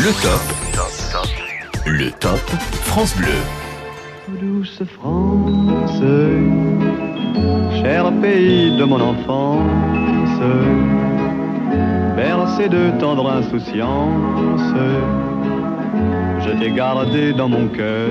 Le top. Le top France Bleu. Douce France, cher pays de mon enfance, bercé de tendre insouciance je t'ai gardé dans mon cœur.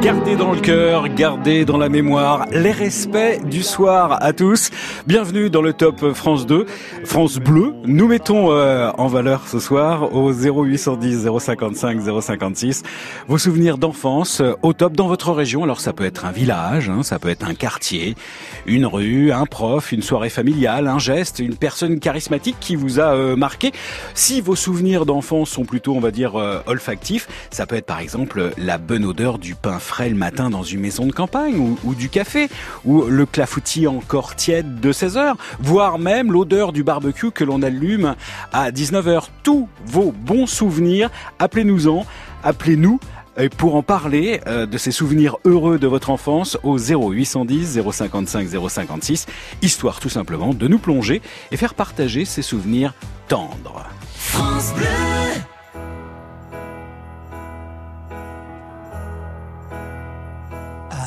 Gardé dans le cœur, gardé dans la mémoire. Les respects du soir à tous. Bienvenue dans le top France 2, France Bleu. Nous mettons euh, en valeur ce soir au 0810 055 056 vos souvenirs d'enfance euh, au top dans votre région. Alors ça peut être un village, hein, ça peut être un quartier, une rue, un prof, une soirée familiale, un geste, une personne charismatique qui vous a euh, marqué. Si vos souvenirs d'enfance sont plutôt, on va dire, olfactifs, ça peut être par exemple la bonne odeur du pain frais le matin dans une maison de campagne ou, du café, ou le clafoutis encore tiède de 16 heures, voire même l'odeur du barbecue que l'on allume à 19h. Tous vos bons souvenirs, appelez-nous-en, appelez-nous pour en parler euh, de ces souvenirs heureux de votre enfance au 0810 055 056, histoire tout simplement de nous plonger et faire partager ces souvenirs tendres. France Bleu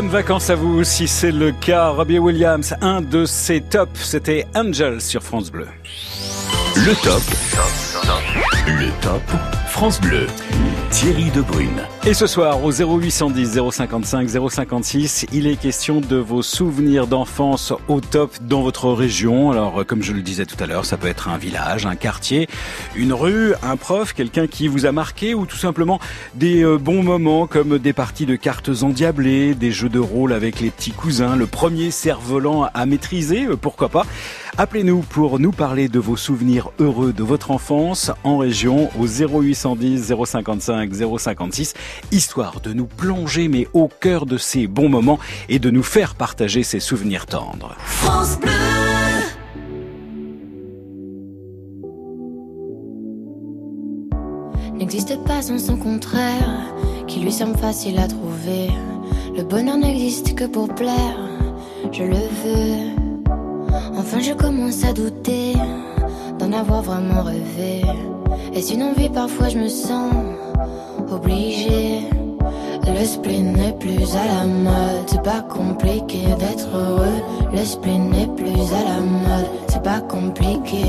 Bonnes vacances à vous si c'est le cas. Robbie Williams, un de ses tops, c'était Angel sur France Bleu. Le top. Le top France Bleu. Thierry Debrune. Et ce soir, au 0810 055 056, il est question de vos souvenirs d'enfance au top dans votre région. Alors, comme je le disais tout à l'heure, ça peut être un village, un quartier, une rue, un prof, quelqu'un qui vous a marqué ou tout simplement des euh, bons moments comme des parties de cartes endiablées, des jeux de rôle avec les petits cousins, le premier cerf-volant à maîtriser, euh, pourquoi pas. Appelez-nous pour nous parler de vos souvenirs heureux de votre enfance en région au 0810 055 056, histoire de nous plonger mais au cœur de ces bons moments et de nous faire partager ces souvenirs tendres. France Bleu. N'existe pas sans son contraire, qui lui semble facile à trouver. Le bonheur n'existe que pour plaire, je le veux. Enfin, je commence à douter d'en avoir vraiment rêvé. Est-ce une envie Parfois, je me sens obligée. Le spleen n'est plus à la mode, c'est pas compliqué d'être heureux. Le spleen n'est plus à la mode, c'est pas compliqué.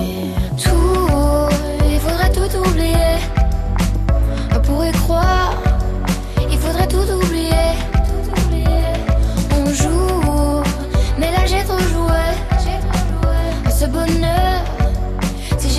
Tout, il faudrait tout oublier. On pourrait croire, il faudrait tout oublier. On joue, mais là j'ai trop joué. Ce bonheur,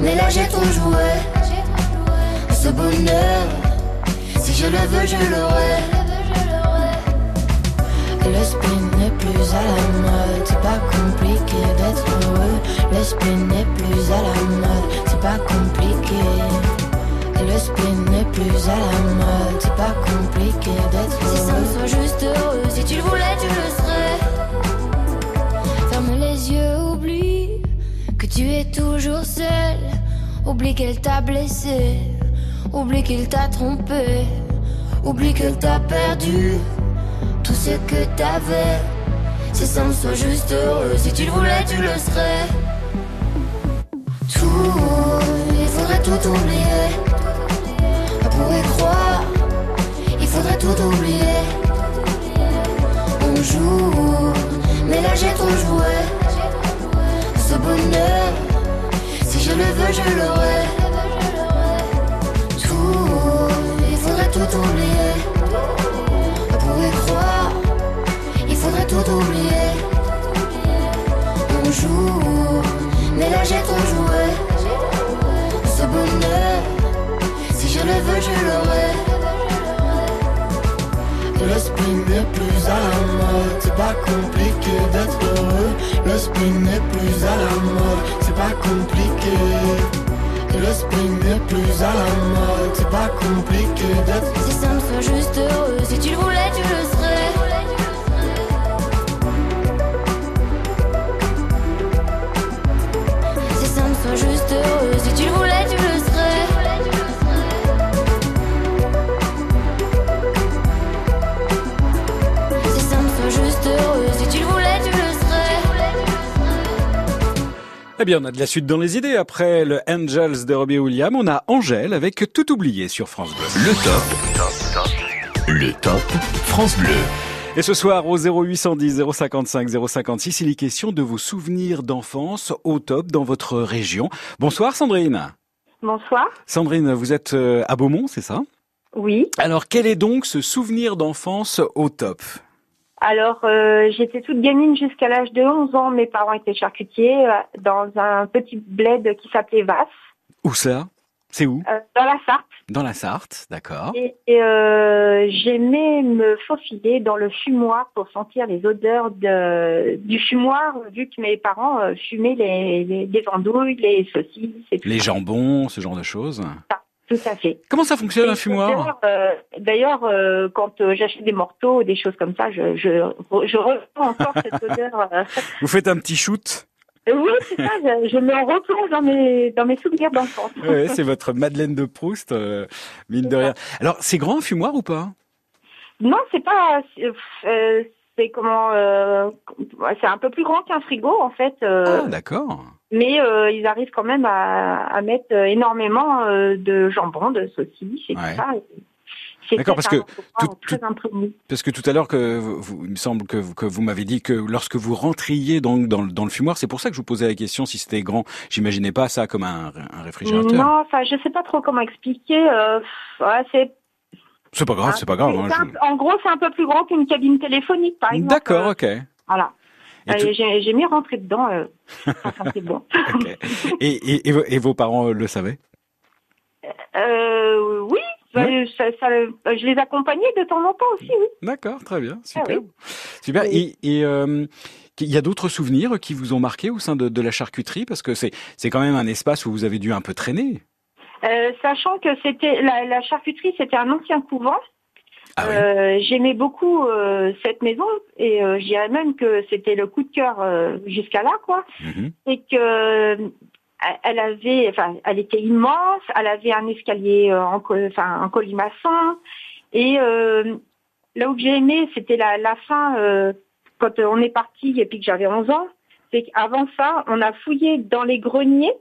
Mais là j'ai trop joué. Ce bonheur, si je le veux, je l'aurai. Le spleen n'est plus à la mode, c'est pas compliqué d'être heureux. Le spleen n'est plus à la mode, c'est pas compliqué. Le spleen n'est plus à la mode, c'est pas compliqué d'être heureux. Si ça me soit juste heureux, si tu le voulais, tu le serais. Ferme les yeux, oublie tu es toujours seul. Oublie qu'elle t'a blessé, oublie qu'il t'a trompé, oublie qu'elle t'a perdu tout ce que t'avais. Si ça me soit juste heureux, si tu le voulais, tu le serais. Tout, il faudrait tout oublier. On pourrait croire, il faudrait tout oublier. On joue, mais là j'ai trop joué. Ce bonheur, si je le veux, je l'aurai. Tout, il faudrait tout oublier. On pourrait croire, il faudrait tout oublier. On joue, mais là j'ai trop joué. Ce bonheur, si je le veux, je l'aurai. Le spleen n'est plus à la mode, c'est pas compliqué d'être heureux. Le spleen n'est plus à la mode, c'est pas compliqué. Le spleen n'est plus à la mode, c'est pas compliqué d'être Si ça me soit juste heureux, si tu le voulais, tu le serais. Eh bien, on a de la suite dans les idées. Après le Angels de Robbie Williams, on a Angèle avec Tout oublié sur France Bleu. Le top. Le top France Bleu. Et ce soir, au 0810 055 056, il est question de vos souvenirs d'enfance au top dans votre région. Bonsoir Sandrine. Bonsoir. Sandrine, vous êtes euh, à Beaumont, c'est ça? Oui. Alors, quel est donc ce souvenir d'enfance au top? Alors, euh, j'étais toute gamine jusqu'à l'âge de 11 ans. Mes parents étaient charcutiers euh, dans un petit bled qui s'appelait Vasse. Où ça? C'est où? Euh, dans la Sarthe. Dans la Sarthe, d'accord. Et, et, euh, j'aimais me faufiler dans le fumoir pour sentir les odeurs de, du fumoir, vu que mes parents euh, fumaient les, les, les andouilles, les saucisses et tout Les ça. jambons, ce genre de choses. Tout à fait. Comment ça fonctionne un fumoir D'ailleurs, euh, D'ailleurs, euh, quand euh, j'achète des morceaux, des choses comme ça, je, je, je ressens encore cette odeur. euh. Vous faites un petit shoot Oui, c'est ça. Je, je me replonge dans mes dans mes souvenirs d'enfance. Ouais, c'est votre Madeleine de Proust, euh, mine de rien. Alors, c'est grand un fumoir ou pas? Non, c'est pas. C'est, comment euh, C'est un peu plus grand qu'un frigo en fait, euh, Ah, d'accord. mais euh, ils arrivent quand même à, à mettre énormément de jambon, de saucisses et Ouais. tout ça. D'accord, parce que tout- très. Parce que tout à l'heure, que vous, vous- il me semble que, vous- que vous m'avez dit que lorsque vous rentriez donc dans, le- dans le fumoir, c'est pour ça que je vous posais la question si c'était grand. J'imaginais pas ça comme un, un réfrigérateur. Non, enfin, je sais pas trop comment expliquer. euh, ouais, c'est C'est pas grave, c'est pas grave. hein, c'est je- un- En gros, c'est un peu plus grand qu'une cabine téléphonique, par exemple. D'accord, Euh, ok. Voilà. Et, Euh, tout- J'ai mis rentrer dedans. Euh, bon. et, et, et vos- et vos parents euh, le savaient? Euh, oui, bah, ça, ça- je les accompagnais de temps en temps aussi, oui. D'accord, très bien, super. Ah oui. Super. Oui. Et, euh, il y a d'autres souvenirs qui vous ont marqué au sein de, de la charcuterie? Parce que c'est c'est quand même un espace où vous avez dû un peu traîner. Euh, sachant que c'était la, la charcuterie, c'était un ancien couvent. Ah oui. Euh, J'aimais beaucoup euh, cette maison et euh, je dirais même que c'était le coup de cœur euh, jusqu'à là, quoi. Mhm. Et que elle avait, enfin, elle était immense. Elle avait un escalier en, enfin, en colimaçon. Et euh, là où j'ai aimé, c'était la, la fin euh, quand on est parti et puis que j'avais 11 ans. C'est qu'avant ça, on a fouillé dans les greniers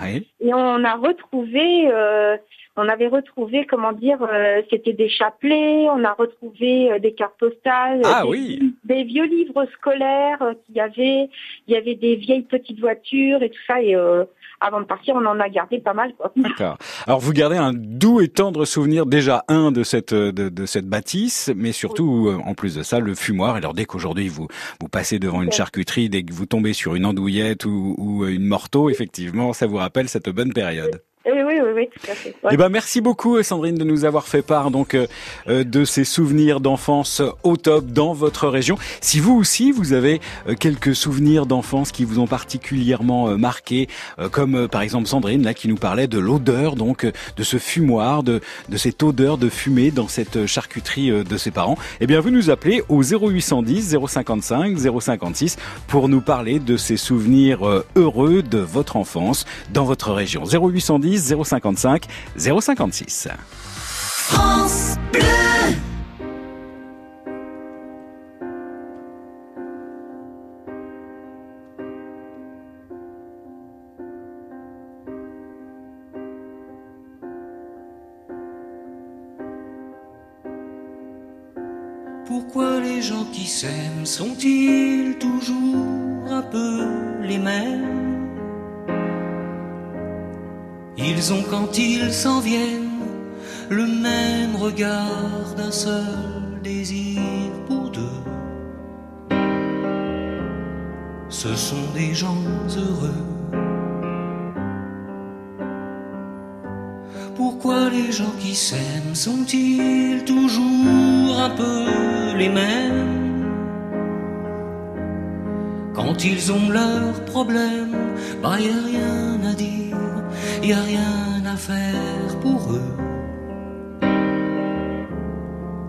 Oui. et on a retrouvé, euh, on avait retrouvé, comment dire, euh, c'était des chapelets, on a retrouvé euh, des cartes postales, Ah des, oui. des vieux livres scolaires euh, qu'il y avait, il y avait des vieilles petites voitures et tout ça. Et euh, avant de partir, on en a gardé pas mal. Quoi. D'accord. Alors vous gardez un doux et tendre souvenir déjà un de cette de, de cette bâtisse, mais surtout euh, en plus de ça le fumoir. Alors dès qu'aujourd'hui vous vous passez devant une charcuterie, dès que vous tombez sur une andouillette ou, ou une morteau, effectivement, ça vous rappelle cette bonne période. Oui, oui, oui, tout à fait. Eh ben merci beaucoup Sandrine de nous avoir fait part donc euh, euh, de ces souvenirs d'enfance au top dans votre région. Si vous aussi vous avez euh, quelques souvenirs d'enfance qui vous ont particulièrement euh, marqué, euh, comme euh, par exemple Sandrine là qui nous parlait de l'odeur donc de ce fumoir, de de cette odeur de fumée dans cette charcuterie de ses parents, eh bien vous nous appelez au 0810 055 056 pour nous parler de ces souvenirs heureux de votre enfance dans votre région. 0810 055 056. France Bleu. Pourquoi les gens qui s'aiment sont-ils toujours un peu les mêmes? Ils ont quand ils s'en viennent le même regard d'un seul désir pour deux. Ce sont des gens heureux. Pourquoi les gens qui s'aiment sont-ils toujours un peu les mêmes? Quand ils ont leurs problèmes, bah y a rien à dire, y a rien à faire pour eux.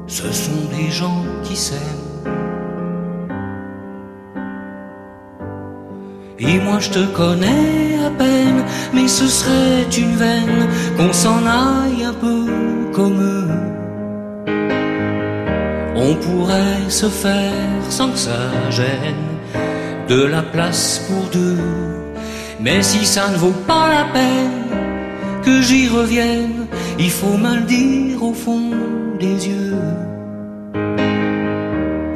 Ce sont des gens qui s'aiment. Et moi je te connais à peine, mais ce serait une veine qu'on s'en aille un peu comme eux. On pourrait se faire sans que ça gêne de la place pour deux. Mais si ça ne vaut pas la peine que j'y revienne, il faut me le dire au fond des yeux.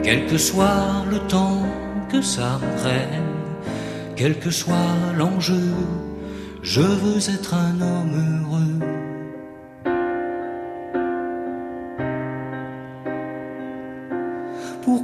Quel que soit le temps que ça prenne, quel que soit l'enjeu, je veux être un homme heureux.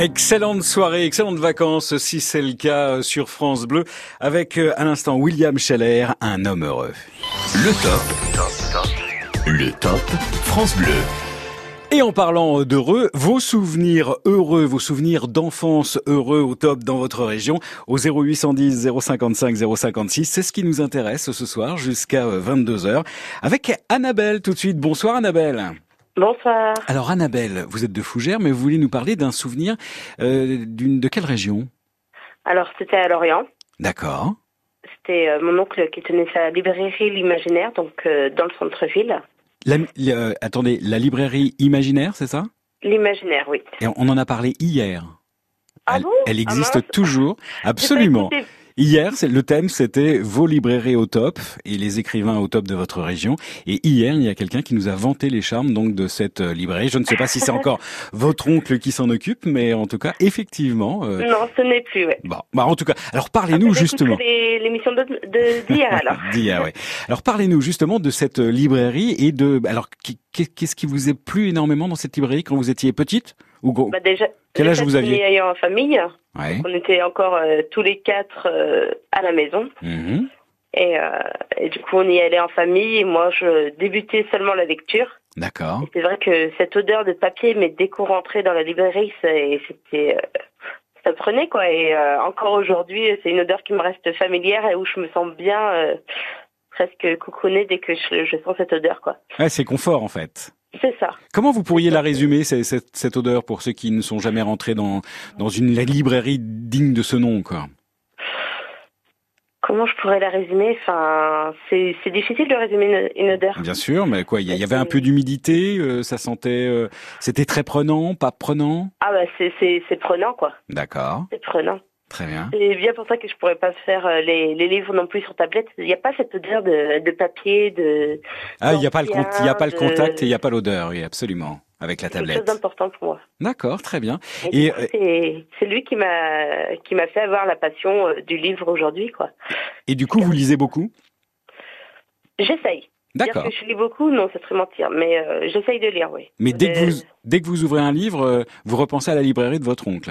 Excellente soirée, excellente vacances si c'est le cas euh, sur France Bleu avec euh, à l'instant William Scheller, un homme heureux. Le top. Le top France Bleu. Et en parlant d'heureux, vos souvenirs heureux, vos souvenirs d'enfance heureux au top dans votre région, au 0810 055 056, c'est ce qui nous intéresse ce soir jusqu'à 22h. Avec Annabelle tout de suite. Bonsoir Annabelle. Bonsoir. Alors Annabelle, vous êtes de Fougères, mais vous voulez nous parler d'un souvenir euh, d'une de quelle région? Alors, c'était à Lorient. D'accord. C'était euh, mon oncle qui tenait sa librairie L'Imaginaire, donc euh, dans le centre-ville. La, attendez, la librairie imaginaire, c'est ça? L'Imaginaire, oui. Et on en a parlé hier. Ah elle, bon? elle Ah existe toujours, absolument. Hier, c'est le thème, c'était vos librairies au top et les écrivains au top de votre région. Et hier, il y a quelqu'un qui nous a vanté les charmes donc de cette euh, librairie. Je ne sais pas si c'est encore votre oncle qui s'en occupe, mais en tout cas, effectivement. euh, Non, ce n'est plus, ouais. bon, bah en tout cas, alors parlez-nous J'écouterai justement. les- L'émission d'hier, alors. D'hier, ouais. Alors parlez-nous justement de cette euh, librairie et de. Alors qui- qui- qu'est-ce qui vous a plu énormément dans cette librairie quand vous étiez petite? Ou Bah déjà, Quel âge vous aviez est en famille. Ouais. On était encore euh, tous les quatre euh, à la maison. Mhm. Et, euh, et du coup, on y allait en famille. Et moi, je débutais seulement la lecture. D'accord. C'est vrai que cette odeur de papier, mais dès qu'on rentrait dans la librairie, c'était, ça prenait quoi. Et euh, encore aujourd'hui, c'est une odeur qui me reste familière et où je me sens bien, euh, presque coucounée dès que je, je sens cette odeur quoi. Ouais, c'est confort en fait. C'est ça. Comment vous pourriez la résumer, cette, cette odeur, pour ceux qui ne sont jamais rentrés dans, dans une librairie digne de ce nom, quoi? Comment je pourrais la résumer? Enfin, c'est difficile de résumer une, une odeur. Bien sûr, mais quoi, il y, avait un peu d'humidité, euh, ça sentait, euh, c'était très prenant, pas prenant? Ah bah c'est prenant quoi. D'accord, C'est prenant. Très bien. C'est bien pour ça que je pourrais pas faire euh, les, les livres non plus sur tablette. Il n'y a pas cette odeur de, de papier, de. Ah, il n'y a pas le il y a pas le de- contact et il n'y a pas l'odeur, oui, absolument, avec la quelque chose tablette. d'important pour moi. D'accord, très bien. Et, euh, c'est c'est lui qui m'a qui m'a fait avoir la passion euh, du livre aujourd'hui quoi. Et du coup, vous lisez beaucoup? J'essaye. Dire D'accord. que je lis beaucoup, non, ce serait mentir, mais euh, j'essaye de lire, oui. Mais dès que vous dès que vous ouvrez un livre, vous repensez à la librairie de votre oncle.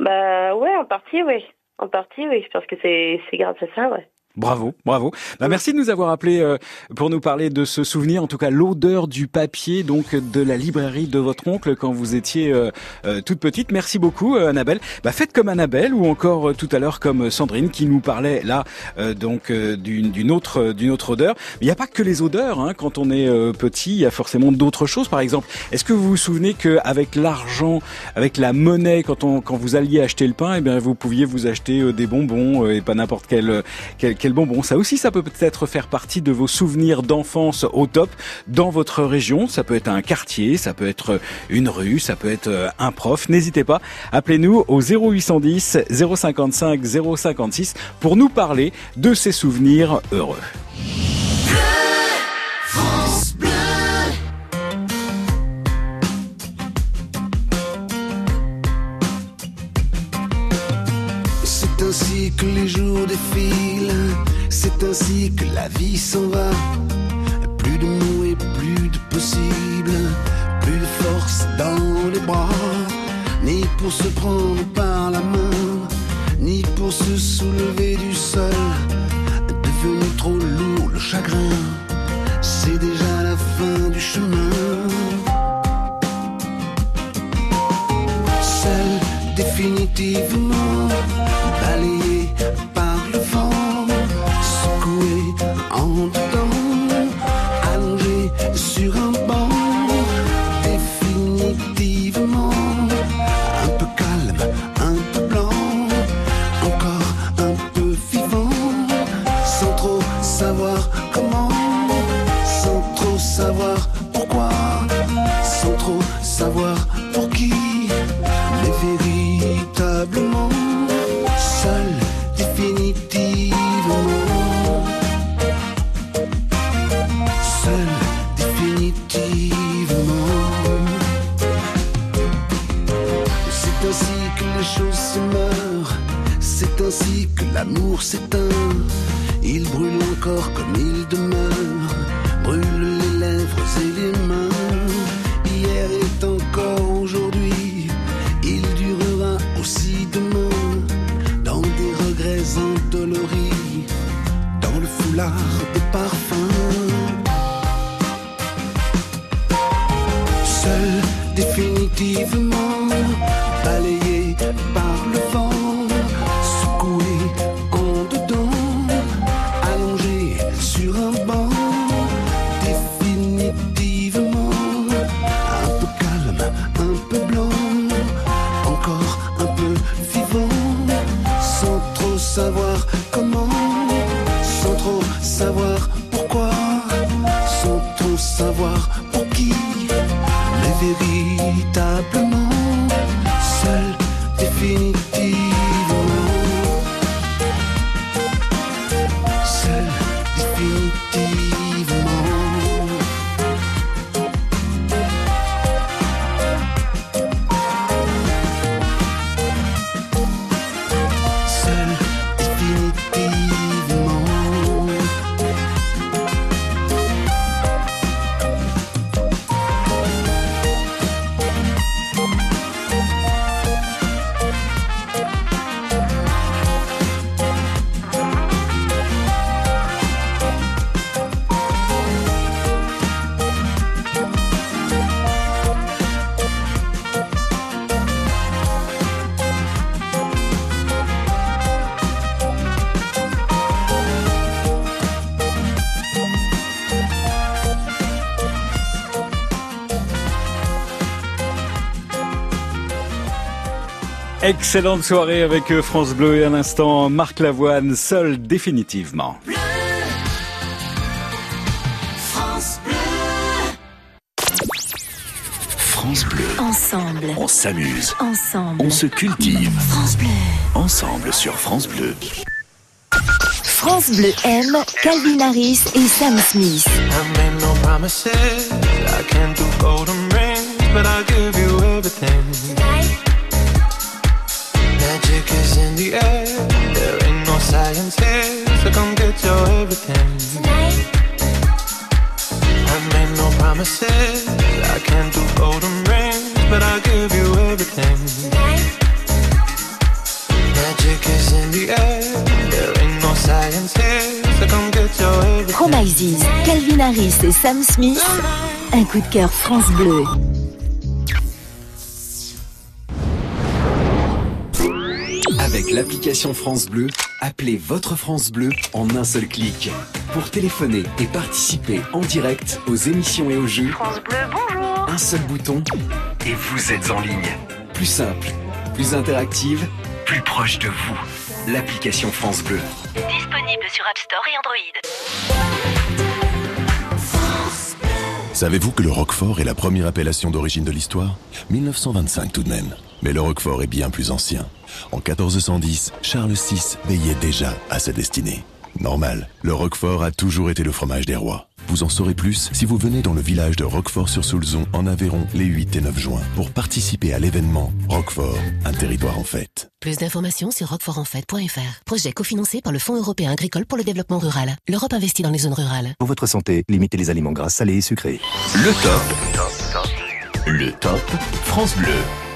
Bah ouais, en partie, oui. En partie, oui. Pense que c'est c'est grâce à ça, ouais. Bravo, bravo. Bah, merci de nous avoir appelé euh, pour nous parler de ce souvenir, en tout cas l'odeur du papier donc de la librairie de votre oncle quand vous étiez euh, euh, toute petite. Merci beaucoup Annabelle. Bah, faites comme Annabelle ou encore tout à l'heure comme Sandrine qui nous parlait là euh, donc d'une autre d'une autre odeur. Mais il n'y a pas que les odeurs. Hein. Quand on est petit, il y a forcément d'autres choses. Par exemple, est-ce que vous vous souvenez qu'avec l'argent, avec la monnaie, quand on quand vous alliez acheter le pain, eh bien vous pouviez vous acheter des bonbons euh, et pas n'importe quel, euh, quel quel bonbon. Ça aussi, ça peut peut-être faire partie de vos souvenirs d'enfance au top dans votre région. Ça peut être un quartier, ça peut être une rue, ça peut être euh, un prof. N'hésitez pas, appelez-nous au 0810 055 056 pour nous parler de ces souvenirs heureux. Que les jours défilent, c'est ainsi que la vie s'en va. Plus de mots et plus de possible, plus de force dans les bras, ni pour se prendre par la main, ni pour se soulever du sol. Devenu trop lourd le chagrin, c'est déjà la fin du chemin. Seul définitivement s'éteint. Il brûle encore comme il demeure, brûle les lèvres et les mains. Hier est encore aujourd'hui, il durera aussi demain, dans des regrets endoloris, dans le foulard de parfum. Seul définitivement Excellente soirée avec euh, France Bleu et à l'instant Marc Lavoine, seul définitivement. France Bleu. France Bleu, Ensemble, on s'amuse, ensemble. on se cultive. France Bleu. Ensemble sur France Bleu. France Bleu aime Calvin Harris et Sam Smith. I made no promises. I can't do golden rings, but I'll give you everything. The air. There ain't no science here, so come get your everything. I made no promises. I can't do golden rings, but I'll give you everything. Magic is in the air. Calvin Harris et Sam Smith. Un coup de cœur France Bleu. L'application France Bleu, appelez votre France Bleu en un seul clic. Pour téléphoner et participer en direct aux émissions et aux jeux, France Bleu, bonjour. un seul bouton Et vous êtes en ligne, plus simple, plus interactive, plus proche de vous. l'application France Bleu. Disponible Disponible sur App Store et Android. Savez-vous que le Roquefort est la première appellation d'origine de l'histoire? 1925 tout de même. Mais le Roquefort est bien plus ancien. En 1410, Charles VI veillait déjà à sa destinée. Normal, le Roquefort a toujours été le fromage des rois. Vous en saurez plus si vous venez dans le village de Roquefort-sur-Soulzon en Aveyron les 8 et 9 juin pour participer à l'événement Roquefort, un territoire en fête. Plus d'informations sur roquefortenfête.fr. Projet cofinancé par le Fonds européen agricole pour le développement rural. L'Europe investit dans les zones rurales. Pour votre santé, limitez les aliments gras, salés et sucrés. Le top. Le top France Bleu.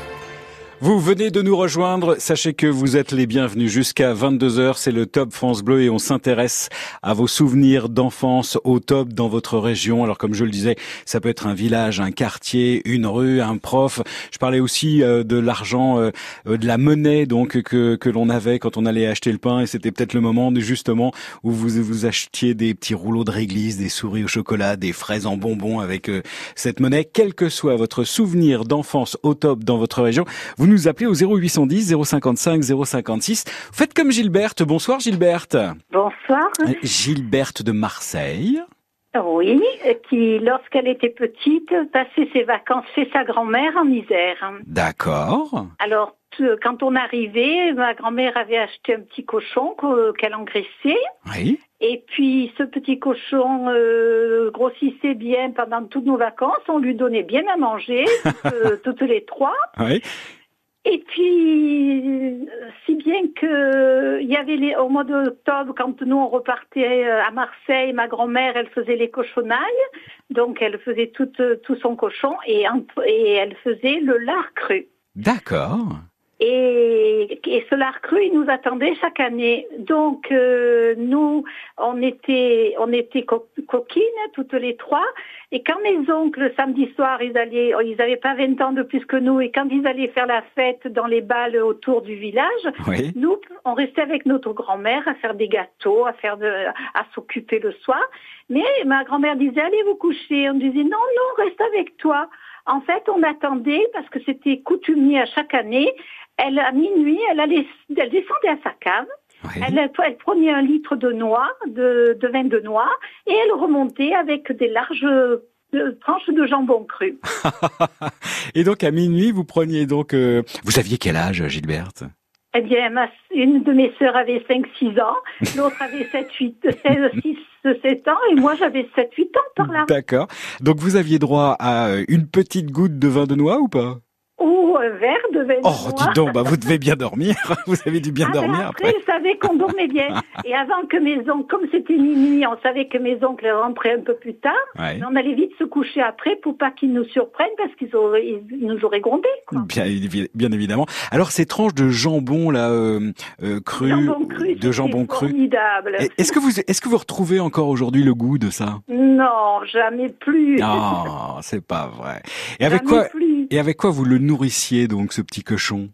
Vous venez de nous rejoindre, sachez que vous êtes les bienvenus jusqu'à 22h, c'est le Top France Bleu et on s'intéresse à vos souvenirs d'enfance au top dans votre région. Alors comme je le disais, ça peut être un village, un quartier, une rue, un prof. Je parlais aussi euh, de l'argent, euh, euh, de la monnaie donc que, que l'on avait quand on allait acheter le pain et c'était peut-être le moment justement où vous vous achetiez des petits rouleaux de réglisse, des souris au chocolat, des fraises en bonbons avec cette monnaie. Quel que soit votre souvenir d'enfance au top dans votre région, nous appelez au 0810 055 056. Faites comme Gilberte. Bonsoir Gilberte. Bonsoir. Gilberte de Marseille. Oui, qui, lorsqu'elle était petite, passait ses vacances chez sa grand-mère en Isère. D'accord. Alors, quand on arrivait, ma grand-mère avait acheté un petit cochon qu'elle engraissait. Oui. Et puis, ce petit cochon euh, grossissait bien pendant toutes nos vacances. On lui donnait bien à manger, toutes les trois. Oui. Et puis, si bien que il y avait les, au mois d'octobre, quand nous on repartait à Marseille, ma grand-mère, elle faisait les cochonailles, donc elle faisait tout, tout son cochon et, et elle faisait le lard cru. D'accord. Et, et, ce lard cru, il nous attendait chaque année. Donc euh, nous, on était, on était co coquines toutes les trois. Et quand mes oncles, le samedi soir, ils allaient, ils n'avaient pas 20 ans de plus que nous, et quand ils allaient faire la fête dans les balles autour du village, oui. nous, on restait avec notre grand-mère à faire des gâteaux, à faire de, à s'occuper le soir. Mais ma grand-mère disait allez vous coucher. On disait non non reste avec toi. En fait, on attendait parce que c'était coutumier à chaque année. Elle, à minuit, elle, allait, elle descendait à sa cave. Oui. Elle, elle, prenait un litre de noix, de, de, vin de noix, et elle remontait avec des larges tranches de jambon cru. et donc à minuit, vous preniez donc... Euh... Vous aviez quel âge, Gilberte? Eh bien, ma, une de mes sœurs avait 5-6 ans, l'autre avait 7, 8, 16, 6, 7 ans, et moi j'avais 7, 8 ans par là. D'accord. Donc vous aviez droit à une petite goutte de vin de noix ou pas? Ou verre de vin Oh, dis donc, bah, vous devez bien dormir. Vous avez dû bien Ah, ben dormir après, après. je savais qu'on dormait bien. Et avant que mes oncles, comme c'était minuit, on savait que mes oncles rentraient un peu plus tard. Ouais. On allait vite se coucher après pour pas qu'ils nous surprennent parce qu'ils nous auraient grondés. Quoi. Bien, évi- bien évidemment. Alors ces tranches de jambon là euh, euh, cru, Jambon cru, de jambon cru. Formidable. Est-ce que vous est-ce que vous retrouvez encore aujourd'hui le goût de ça? Non, jamais plus. Ah, c'est pas vrai. Et avec quoi plus. Et avec quoi vous le nourrissiez donc ce petit cochon?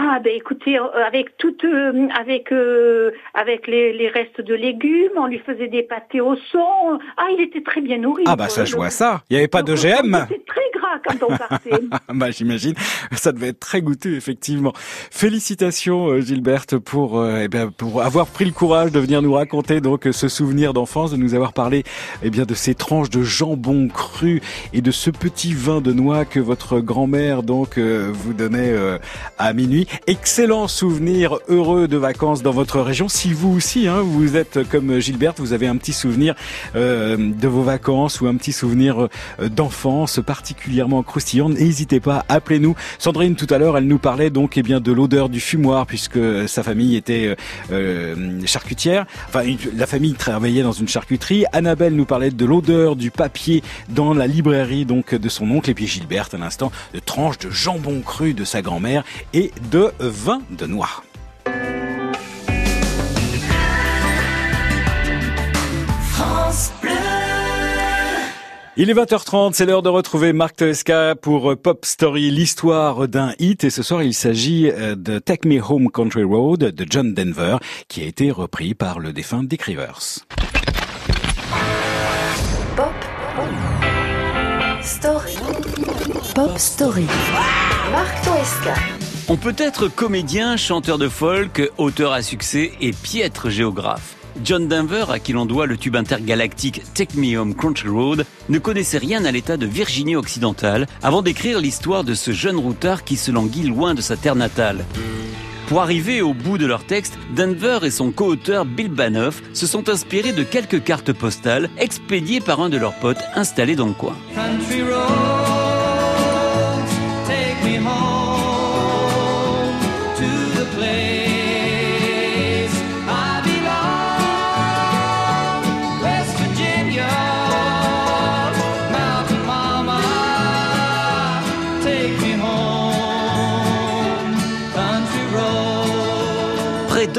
Ah ben écoutez, euh, avec toute, euh, avec euh, avec les, les restes de légumes, on lui faisait des pâtés au son. Ah, il était très bien nourri. Ah bah ça je vois ça. Il n'y avait pas d'OGM C'était très gras quand on partait. bah j'imagine. Ça devait être très goûteux effectivement. Félicitations euh, Gilberte pour euh, eh bien pour avoir pris le courage de venir nous raconter donc ce souvenir d'enfance, de nous avoir parlé eh bien de ces tranches de jambon cru et de ce petit vin de noix que votre grand-mère donc euh, vous donnait euh, à minuit. Excellent souvenir heureux de vacances dans votre région. Si vous aussi hein, vous êtes comme Gilberte, vous avez un petit souvenir euh, de vos vacances ou un petit souvenir euh, d'enfance particulièrement croustillant, n'hésitez pas, appelez-nous. Sandrine tout à l'heure, elle nous parlait donc eh bien de l'odeur du fumoir puisque sa famille était euh, euh, charcutière. Enfin, la famille travaillait dans une charcuterie. Annabelle nous parlait de l'odeur du papier dans la librairie donc de son oncle et puis Gilberte à l'instant de tranches de jambon cru de sa grand-mère et de vin de noix. France Bleu. Il est 20h30, c'est l'heure de retrouver Marc Toesca pour Pop Story, l'histoire d'un hit. Et ce soir, il s'agit euh, de Take Me Home Country Road de John Denver, qui a été repris par le défunt Dick Rivers. Story. Pop Story. Marc Toesca. On peut être comédien, chanteur de folk, auteur à succès et piètre géographe. John Denver, à qui l'on doit le tube intergalactique Take Me Home Country Road, ne connaissait rien à l'état de Virginie occidentale avant d'écrire l'histoire de ce jeune routard qui se languit loin de sa terre natale. Pour arriver au bout de leur texte, Denver et son co-auteur Bill Banoff se sont inspirés de quelques cartes postales expédiées par un de leurs potes installés dans le coin.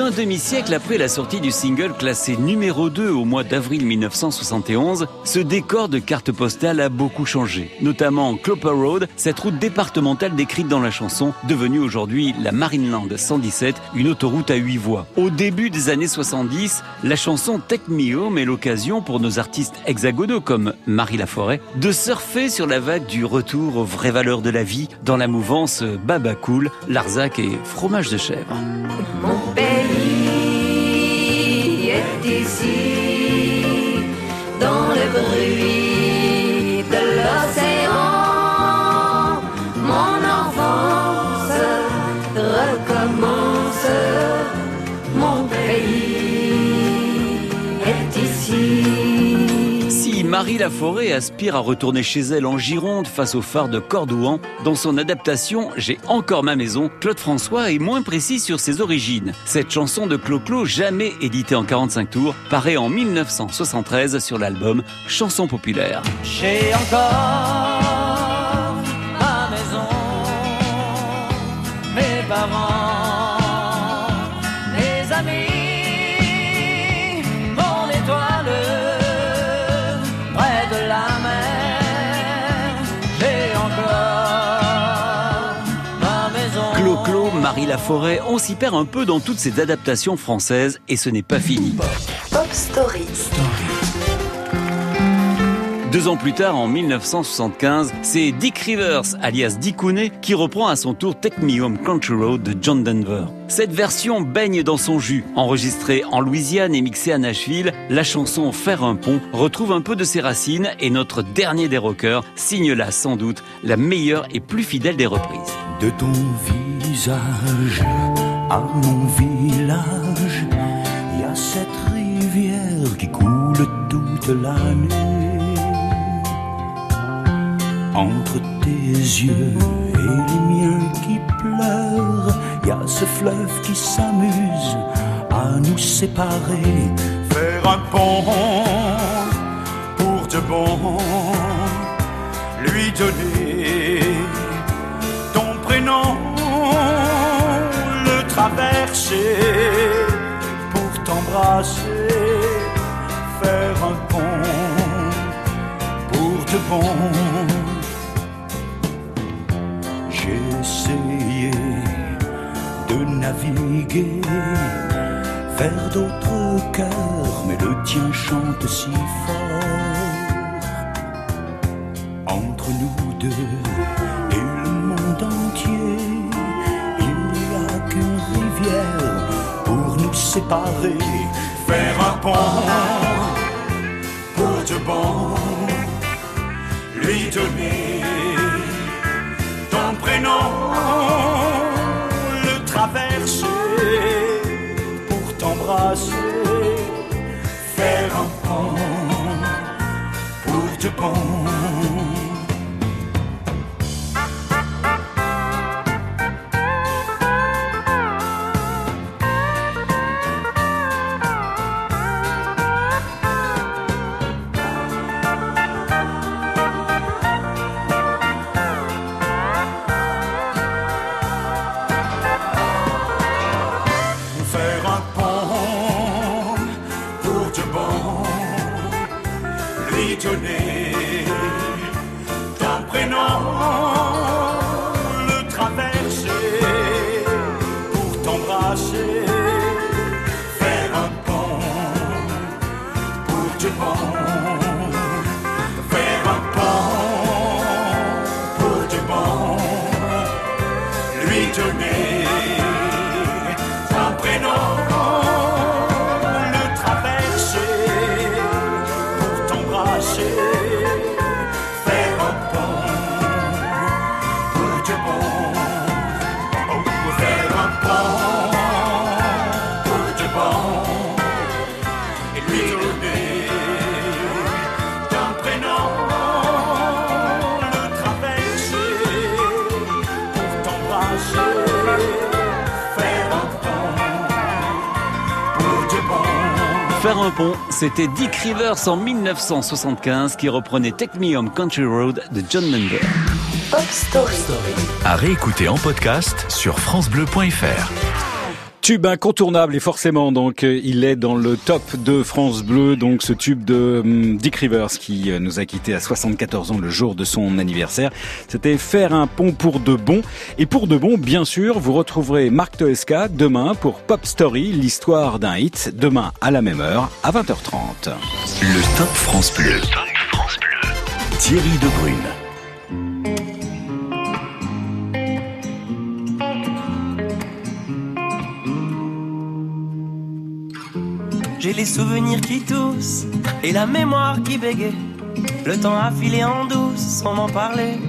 D'un demi-siècle après la sortie du single classé numéro 2 au mois d'avril 1971, ce décor de carte postale a beaucoup changé. Notamment Cloper Road, cette route départementale décrite dans la chanson, devenue aujourd'hui la Marineland 117, une autoroute à 8 voies. Au début des années 70, la chanson Take Me Home est l'occasion pour nos artistes hexagonaux comme Marie Laforêt de surfer sur la vague du retour aux vraies valeurs de la vie dans la mouvance Baba Cool, Larzac et fromage de chèvre. Dans le bruit Marie Laforêt aspire à retourner chez elle en Gironde face au phare de Cordouan, dans son adaptation J'ai encore ma maison, Claude François est moins précis sur ses origines. Cette chanson de Clo-Clo, jamais éditée en 45 tours, paraît en 1973 sur l'album Chanson populaire. J'ai encore Marie Laforêt, on s'y perd un peu dans toutes ces adaptations françaises et ce n'est pas fini. Pop Story. Deux ans plus tard, en 1975, c'est Dick Rivers, alias Dickounet, qui reprend à son tour Take Me Home Country Road de John Denver. Cette version baigne dans son jus. Enregistrée en Louisiane et mixée à Nashville, la chanson Faire un pont retrouve un peu de ses racines et notre dernier des rockers signe là sans doute la meilleure et plus fidèle des reprises. De ton à mon village, il y a cette rivière qui coule toute la nuit. Entre tes yeux et les miens qui pleurent, il y a ce fleuve qui s'amuse à nous séparer. Faire un pont pour de bon, lui donner pour t'embrasser, faire un pont pour de bon. J'ai essayé de naviguer vers d'autres cœurs, mais le tien chante si fort séparer. Faire un pont pour de bon, lui donner ton prénom, le traverser pour t'embrasser. Faire un pont pour de bon. C'était Dick Rivers en 1975 qui reprenait Take Me Home Country Road de John Denver. Pop Story. À réécouter en podcast sur francebleu.fr. Tube incontournable et forcément donc euh, il est dans le top de France Bleu donc ce tube de hum, Dick Rivers qui euh, nous a quitté à 74 ans le jour de son anniversaire. C'était faire un pont pour de bon et pour de bon bien sûr vous retrouverez Marc Toesca demain pour Pop Story l'histoire d'un hit demain à la même heure à 20h30. Le top France Bleu. Le top France Bleu. Thierry Debrune. J'ai les souvenirs qui toussent et la mémoire qui bégaye. Le temps a filé en douce sans m'en parler.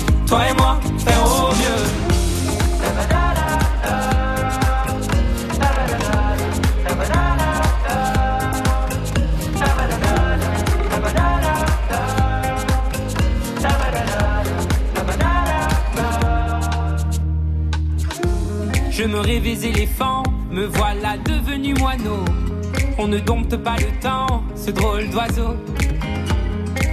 Toi et moi, au mieux. Je me rêvais éléphant, me voilà devenu moineau. On ne dompte pas le temps, ce drôle d'oiseau.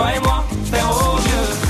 Toi et moi, faire au mieux.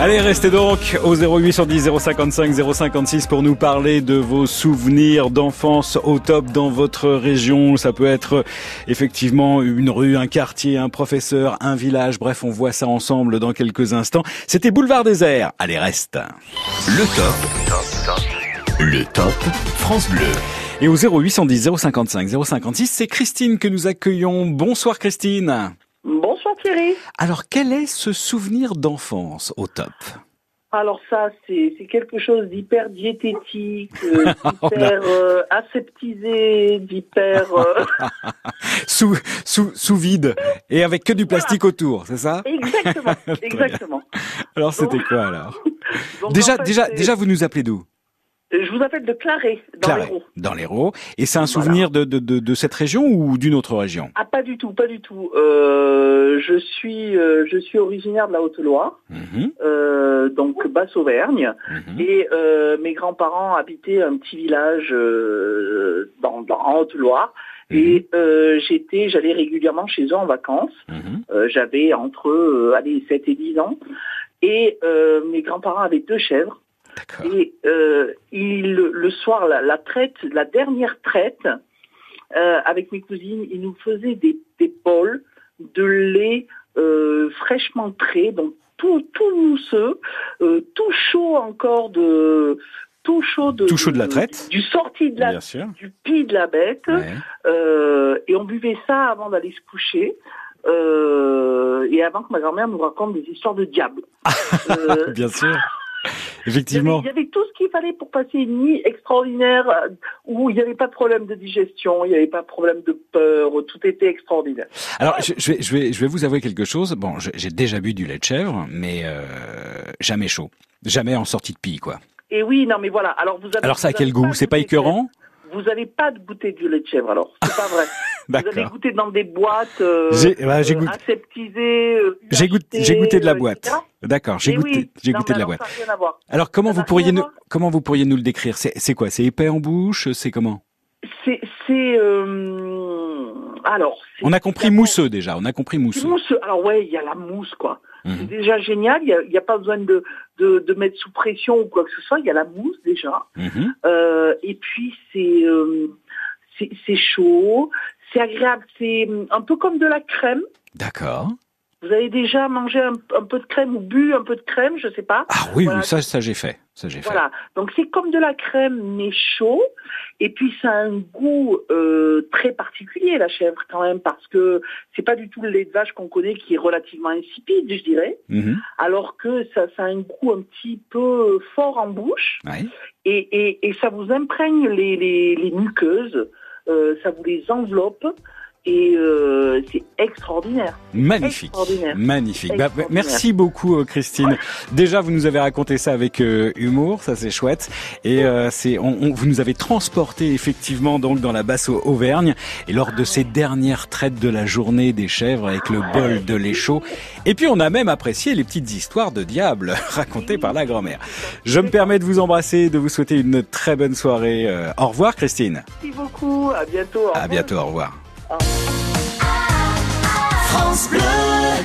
Allez, restez donc au 0810 055 056 pour nous parler de vos souvenirs d'enfance au top dans votre région. Ça peut être effectivement une rue, un quartier, un professeur, un village. Bref, on voit ça ensemble dans quelques instants. C'était Boulevard Désert. Allez, reste. Le top. Le top France Bleu. Et au 0810 055 056, c'est Christine que nous accueillons. Bonsoir Christine. Thierry. Alors, quel est ce souvenir d'enfance au top? Alors ça, c'est quelque chose d'hyper diététique, euh, d'hyper euh, aseptisé, d'hyper... euh, sous, sous, sous vide et avec que du plastique autour, c'est ça? Exactement, exactement. Alors, c'était quoi alors? Donc, Déjà, en fait, déjà, déjà, vous nous appelez d'où? Je vous appelle de Claré, dans l'Hérault. dans l'Hérault. Et c'est un souvenir de, de, de, de cette région ou d'une autre région? Ah pas du tout, pas du tout. Euh, je suis euh, je suis originaire de la Haute-Loire, Mhm. euh, donc Basse-Auvergne, et euh, mes grands-parents habitaient un petit village euh, dans, dans- en Haute-Loire. Et euh, j'étais, j'allais régulièrement chez eux en vacances. Euh, J'avais entre euh, allez 7 et 10 ans. Et euh, mes grands-parents avaient deux chèvres. Et euh, le soir, la, la traite, la dernière traite, euh, avec mes cousines, ils nous faisaient des, des bols de lait euh, fraîchement trait, donc tout, tout mousseux, tout chaud encore de tout chaud de, Tout chaud de la traite. du sorti de la, du pis de la bête, et on buvait ça avant d'aller se coucher. euh, et avant que ma grand-mère nous raconte des histoires de diable. Euh, Bien sûr. Il y, avait, Effectivement. il y avait tout ce qu'il fallait pour passer une nuit extraordinaire euh, où il n'y avait pas de problème de digestion, il n'y avait pas de problème de peur, tout était extraordinaire. Alors, je, je vais, je vais, je vais vous avouer quelque chose. Bon, j'ai déjà bu du lait de chèvre, mais euh, jamais chaud, jamais en sortie de pie, quoi. Et oui, non mais voilà. Alors vous avez. Alors ça a quel goût? C'est pas écœurant? Vous n'avez pas de goûter du lait de chèvre alors. C'est pas vrai. Vous avez goûté dans des boîtes euh, J'ai- bah, goûté- aseptisées. euh, J'ai goûté, de la euh, boîte. D'accord, j'ai Eh goûté, oui. j'ai goûté de la boîte. Alors comment Ça vous pourriez nous, comment vous pourriez nous le décrire? C'est quoi? C'est épais en bouche? C'est comment? C'est, euh, alors. On a compris mousseux déjà. On a compris mousseux. mousse. Alors ouais, il y a la mousse quoi. Mhm. C'est déjà génial. Il y a, pas besoin de, de de mettre sous pression ou quoi que ce soit. Il y a la mousse déjà. Mhm. Euh, et puis c'est euh, c'est c'est chaud, c'est agréable, c'est hum, un peu comme de la crème. D'accord. Vous avez déjà mangé un, un peu de crème ou bu un peu de crème, je sais pas. Ah oui, Voilà. oui, ça, ça j'ai fait. Ça j'ai fait. Voilà, donc c'est comme de la crème mais chaud, et puis ça a un goût euh, très particulier la chèvre quand même parce que c'est pas du tout le lait de vache qu'on connaît qui est relativement insipide, je dirais, Mhm. alors que ça, ça a un goût un petit peu fort en bouche Ouais. et, et, et ça vous imprègne les, les, les muqueuses, ça vous les enveloppe et euh, c'est extraordinaire. Magnifique, Extraordinaire. magnifique. Bah, merci beaucoup, euh, Christine. Déjà, vous nous avez raconté ça avec euh, humour, ça c'est chouette. Et euh, c'est, on, on- vous nous avez transporté effectivement donc dans la basse Au- Auvergne. Et lors de ces dernières traites de la journée des chèvres avec le bol de lait chaud. Et puis on a même apprécié les petites histoires de diable racontées par la grand-mère. Je me permets de vous embrasser, de vous souhaiter une très bonne soirée. Euh, au revoir, Christine. Merci beaucoup, à bientôt. au À bientôt, au revoir. France Bleu.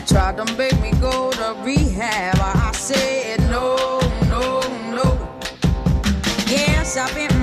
Tried to make me go to rehab. I said no, no, no. Yes, I've been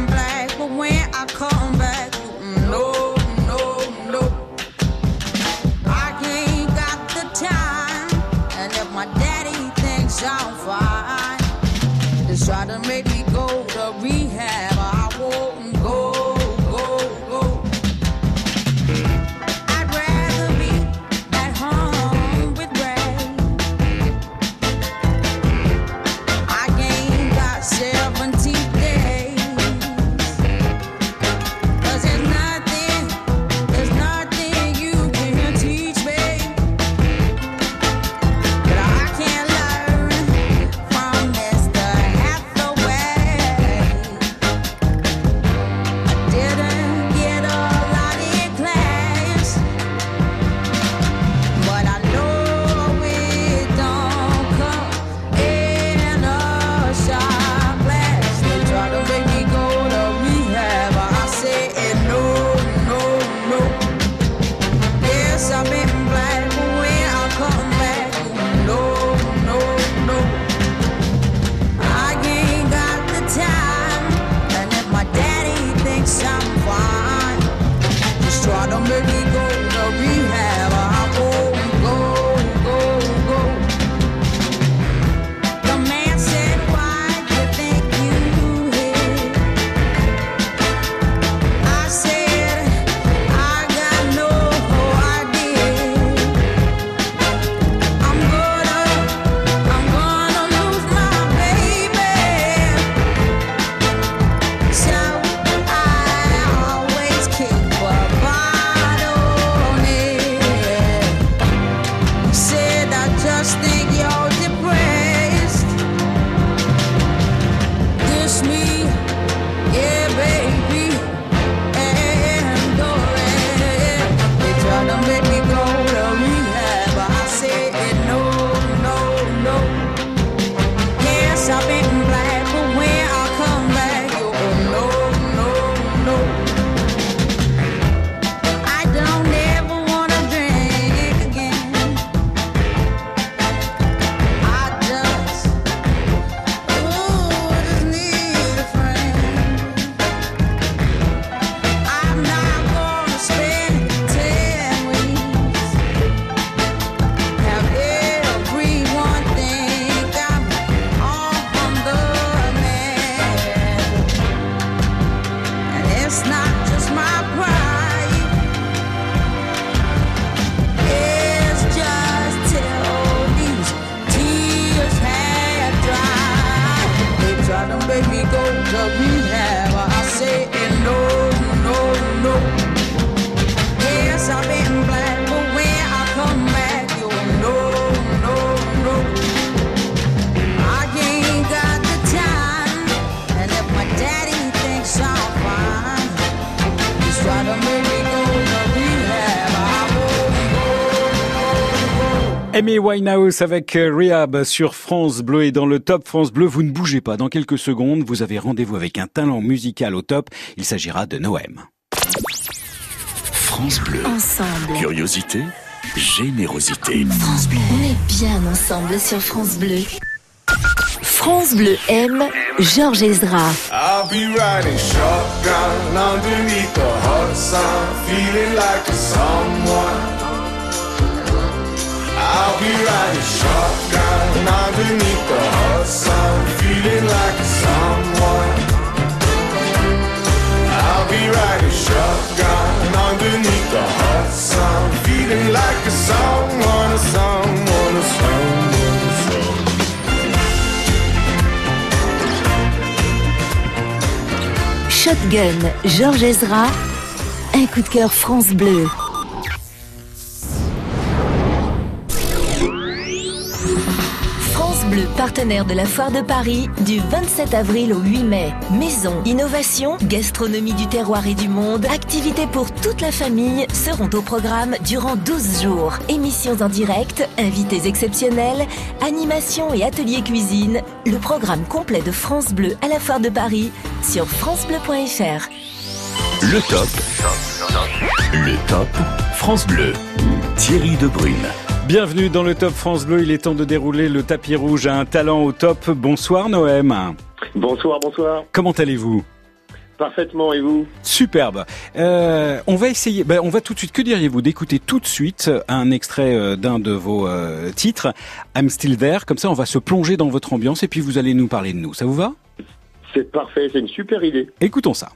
Amy Winehouse avec euh, Rehab sur France Bleu et dans le top France Bleu, vous ne bougez pas. Dans quelques secondes, vous avez rendez-vous avec un talent musical au top. Il s'agira de Noëm. France Bleu. Ensemble. Curiosité, générosité. France Bleu. On est bien ensemble sur France Bleu. France Bleu aime Georges Ezra. I'll be riding shotgun underneath the hot sun, feeling like someone. Shotgun Georges Ezra. Un coup de cœur France Bleu. Partenaire de la Foire de Paris, du 27 avril au 8 mai. Maison, innovation, gastronomie du terroir et du monde, activités pour toute la famille seront au programme durant 12 jours. Émissions en direct, invités exceptionnels, animations et ateliers cuisine. Le programme complet de France Bleu à la Foire de Paris sur francebleu.fr. Le top. Le top France Bleu. Thierry Debrune. Bienvenue dans le top France Bleu. Il est temps de dérouler le tapis rouge à un talent au top. Bonsoir Noëm. Bonsoir, bonsoir. Comment allez-vous? Parfaitement, et vous? Superbe. Euh, on va essayer, ben, on va tout de suite, que diriez-vous d'écouter tout de suite un extrait euh, d'un de vos euh, titres, I'm Still There, comme ça on va se plonger dans votre ambiance et puis vous allez nous parler de nous, ça vous va? C'est parfait, c'est une super idée. Écoutons ça.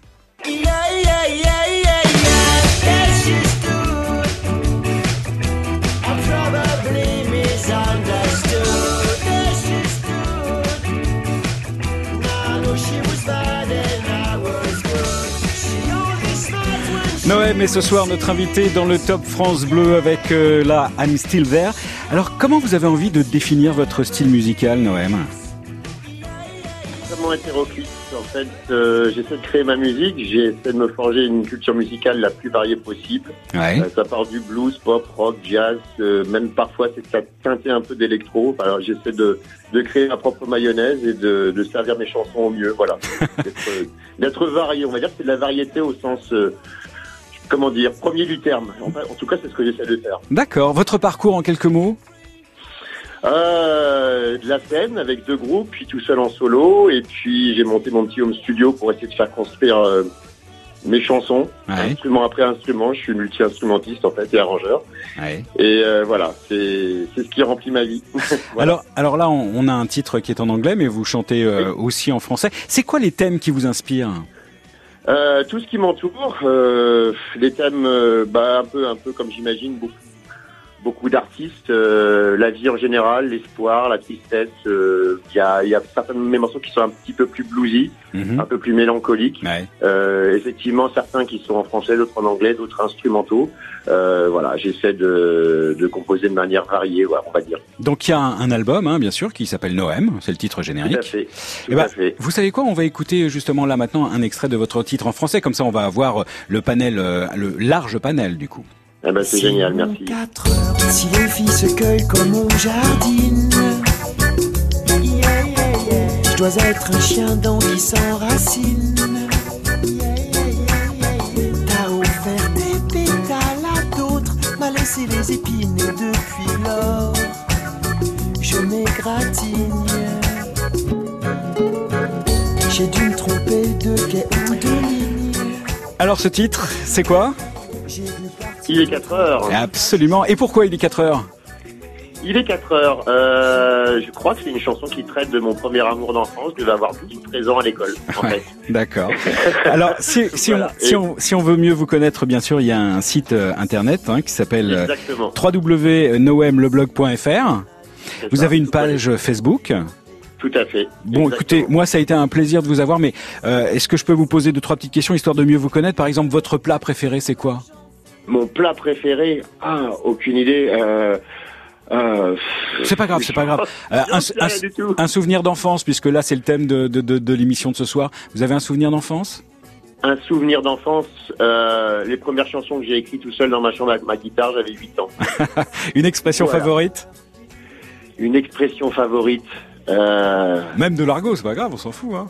Noël est ce soir notre invité dans le Top France Bleu avec euh, la I'm Still There. Alors comment vous avez envie de définir votre style musical Noëm Vraiment hétéroclite. En fait, euh, j'essaie de créer ma musique, j'essaie de me forger une culture musicale la plus variée possible. Ouais. Euh, ça part du blues, pop, rock, jazz, euh, même parfois c'est ça teinté un peu d'électro. Alors j'essaie de, de créer ma propre mayonnaise et de, de servir mes chansons au mieux. Voilà, D'être, varié. On va dire que c'est de la variété au sens, comment dire, premier du terme. Enfin, en tout cas, c'est ce que j'essaie de faire. D'accord, votre parcours en quelques mots? Euh, de la scène avec deux groupes, puis tout seul en solo, et puis j'ai monté mon petit home studio pour essayer de faire construire euh, mes chansons, instrument après instrument. Je suis multi-instrumentiste en fait et arrangeur. Ouais. Et euh, voilà, c'est ce qui remplit ma vie. Alors, alors là, on, on a un titre qui est en anglais, mais vous chantez euh, aussi en français. C'est quoi les thèmes qui vous inspirent? Euh, tout ce qui m'entoure, euh, les thèmes, euh, bah, un peu, un peu comme j'imagine beaucoup, beaucoup d'artistes, euh, la vie en général, l'espoir, la tristesse. euh, Il y a, y a certains de mes morceaux qui sont un petit peu plus bluesy, Mhm. un peu plus mélancoliques. Euh, effectivement, certains qui sont en français, d'autres en anglais, d'autres instrumentaux. Euh, voilà, j'essaie de, de composer de manière variée, voilà, on va dire. Donc il y a un, un album, hein, bien sûr, qui s'appelle Noëm, c'est le titre générique. Tout à fait. Eh ben, vous savez quoi On va écouter justement là maintenant un extrait de votre titre en français, comme ça on va avoir le panel, euh, le large panel du coup. Eh ben, c'est génial, merci. Si les filles se cueillent comme on jardine, yeah, yeah, yeah. je dois être un chien donc qui s'enracine. Yeah, yeah, yeah, yeah. T'as offert des pétales à d'autres, m'a laissé les épines et depuis lors, je m'égratigne. J'ai dû me tromper de quai ou de ligne. Alors ce titre, c'est quoi? Il est 4 heures. Absolument. Et pourquoi il est 4 heures Il est 4 heures. Euh, je crois que c'est une chanson qui traite de mon premier amour d'enfance. Je devais avoir 12 ou 13 ans à l'école, fait. D'accord. Alors, si, si, Voilà. on, si, on, si on veut mieux vous connaître, bien sûr, il y a un site euh, internet hein, qui s'appelle euh, www.noemleblog.fr. Vous avez une page Facebook. Tout à fait. Bon, écoutez, moi, ça a été un plaisir de vous avoir, mais euh, est-ce que je peux vous poser deux, trois petites questions histoire de mieux vous connaître? Par exemple, votre plat préféré, c'est quoi? Mon plat préféré Ah, aucune idée. Euh, euh, C'est pas grave, c'est pas grave. Euh, un, souvenir d'enfance, puisque là, c'est le thème de, de, de, de l'émission de ce soir. Vous avez un souvenir d'enfance? Un souvenir d'enfance, euh, les premières chansons que j'ai écrites tout seul dans ma chambre avec ma guitare, j'avais 8 ans. Une expression Voilà. favorite? Une expression favorite. Euh, Même de l'argot, c'est pas grave, on s'en fout. Hein.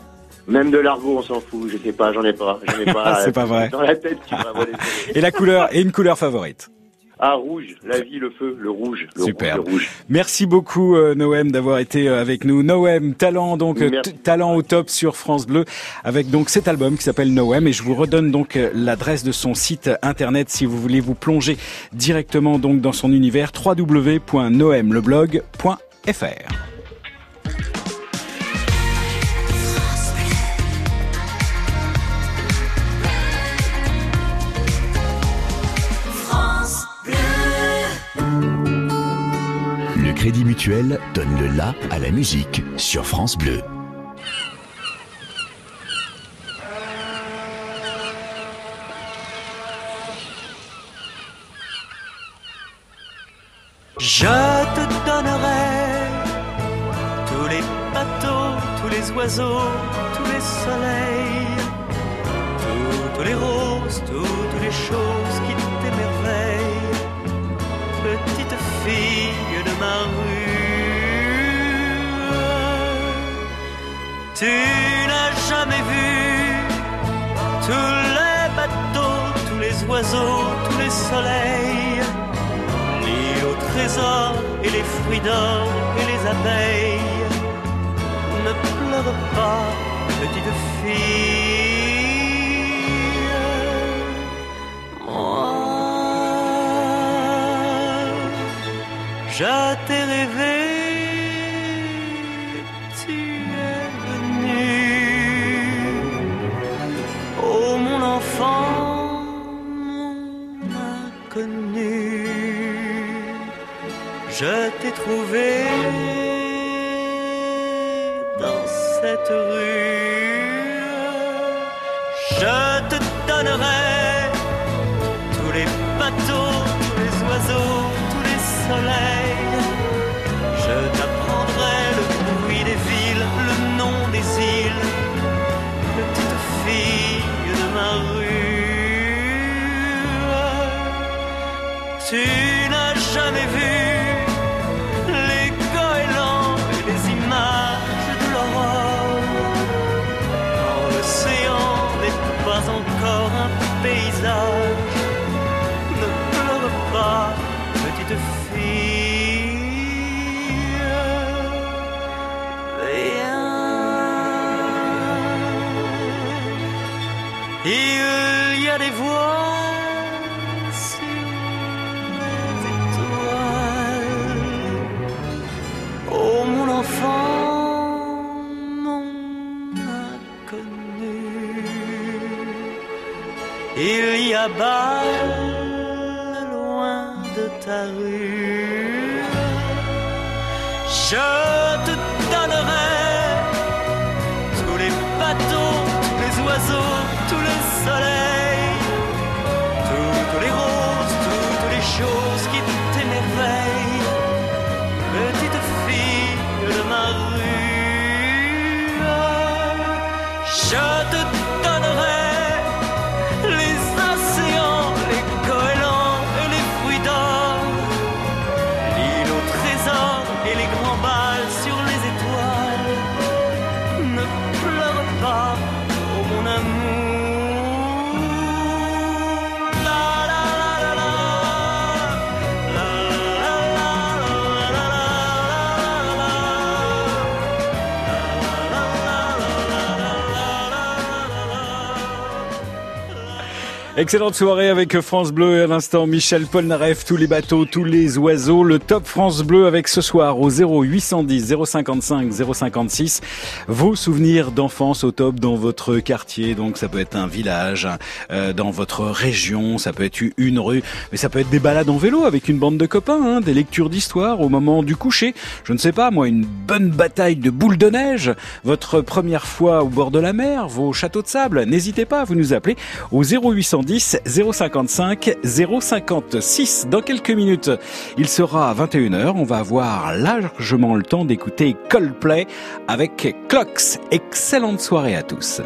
Même de l'argot, on s'en fout. Je sais pas, j'en ai pas. J'en ai pas. C'est pas vrai. Dans la tête. Et la couleur, et une couleur favorite. Ah, rouge. La vie, le feu, le rouge. Le Super. rouge, le rouge. Merci beaucoup euh, Noem d'avoir été euh, avec nous. Noem, talent donc euh, talent au top sur France Bleu avec donc cet album qui s'appelle Noem et je vous redonne donc euh, l'adresse de son site internet si vous voulez vous plonger directement donc dans son univers www.noemleblog.fr. Crédit Mutuel donne le la à la musique sur France Bleu. Je te donnerai tous les bateaux, tous les oiseaux, tous les soleils, toutes les roses, toutes les choses qui t'émerveillent. Ma rue, tu n'as jamais vu tous les bateaux, tous les oiseaux, tous les soleils ni au trésor et les fruits d'or et les abeilles. Ne pleure pas, petite fille. Moi, je t'ai rêvé, tu es venu. Oh mon enfant, mon inconnu. Je t'ai trouvé dans cette rue. Je te donnerai tous les bateaux, tous les oiseaux, tous les soleils. Loin de ta rue. Je Excellente soirée avec France Bleu et à l'instant Michel Polnareff, tous les bateaux, tous les oiseaux, le top France Bleu avec ce soir au 0810 055 056 vos souvenirs d'enfance au top dans votre quartier. Donc ça peut être un village, euh, dans votre région, ça peut être une rue, mais ça peut être des balades en vélo avec une bande de copains, hein, des lectures d'histoire au moment du coucher. Je ne sais pas, moi, une bonne bataille de boules de neige, votre première fois au bord de la mer, vos châteaux de sable. N'hésitez pas, vous nous appelez au 0810 055 056. Dans quelques minutes, il sera 21h. On va avoir largement le temps d'écouter Coldplay avec Clocks. Excellente soirée à tous.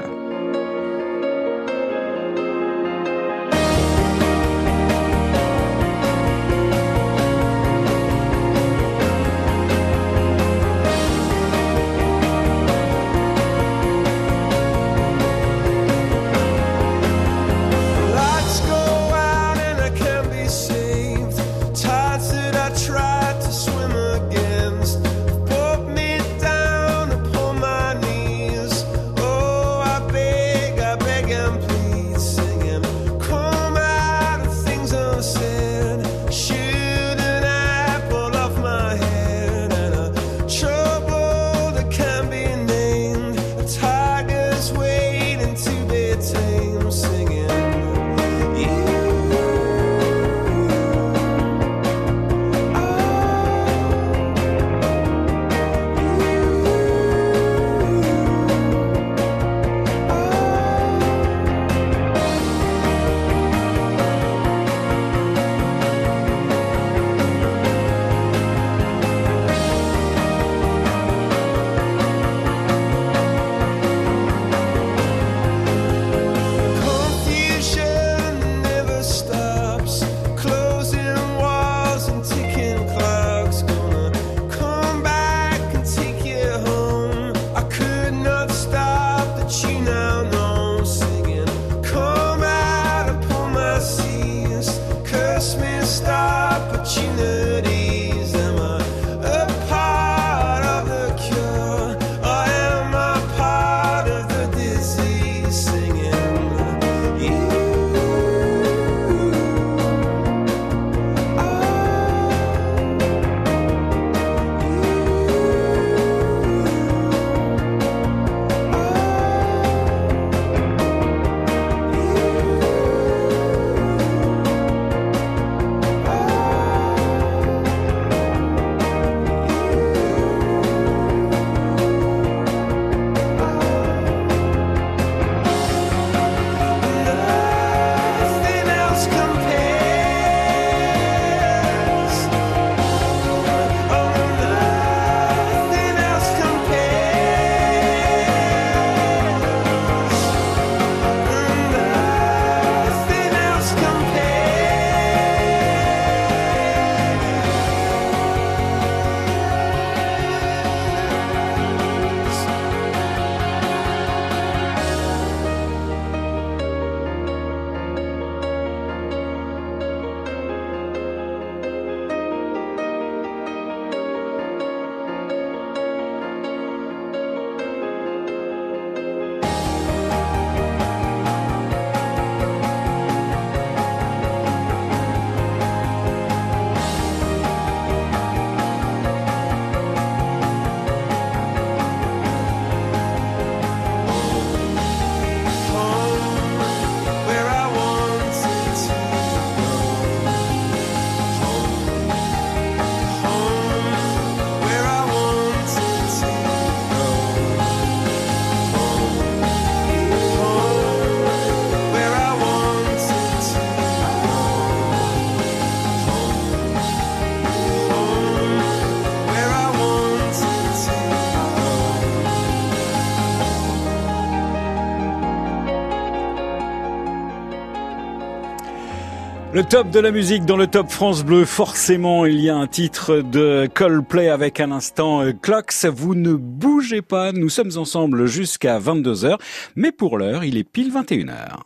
Le top de la musique dans le top France Bleu, forcément il y a un titre de Coldplay avec un instant euh, Clocks. Vous ne bougez pas, nous sommes ensemble jusqu'à 22h, mais pour l'heure il est pile 21h.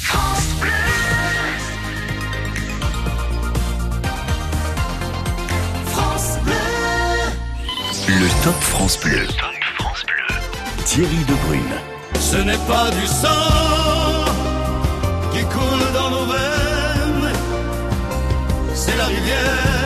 France Bleu. Le top France Bleu. Thierry Debrune. Ce n'est pas du sang qui coule dans nos veines, c'est la rivière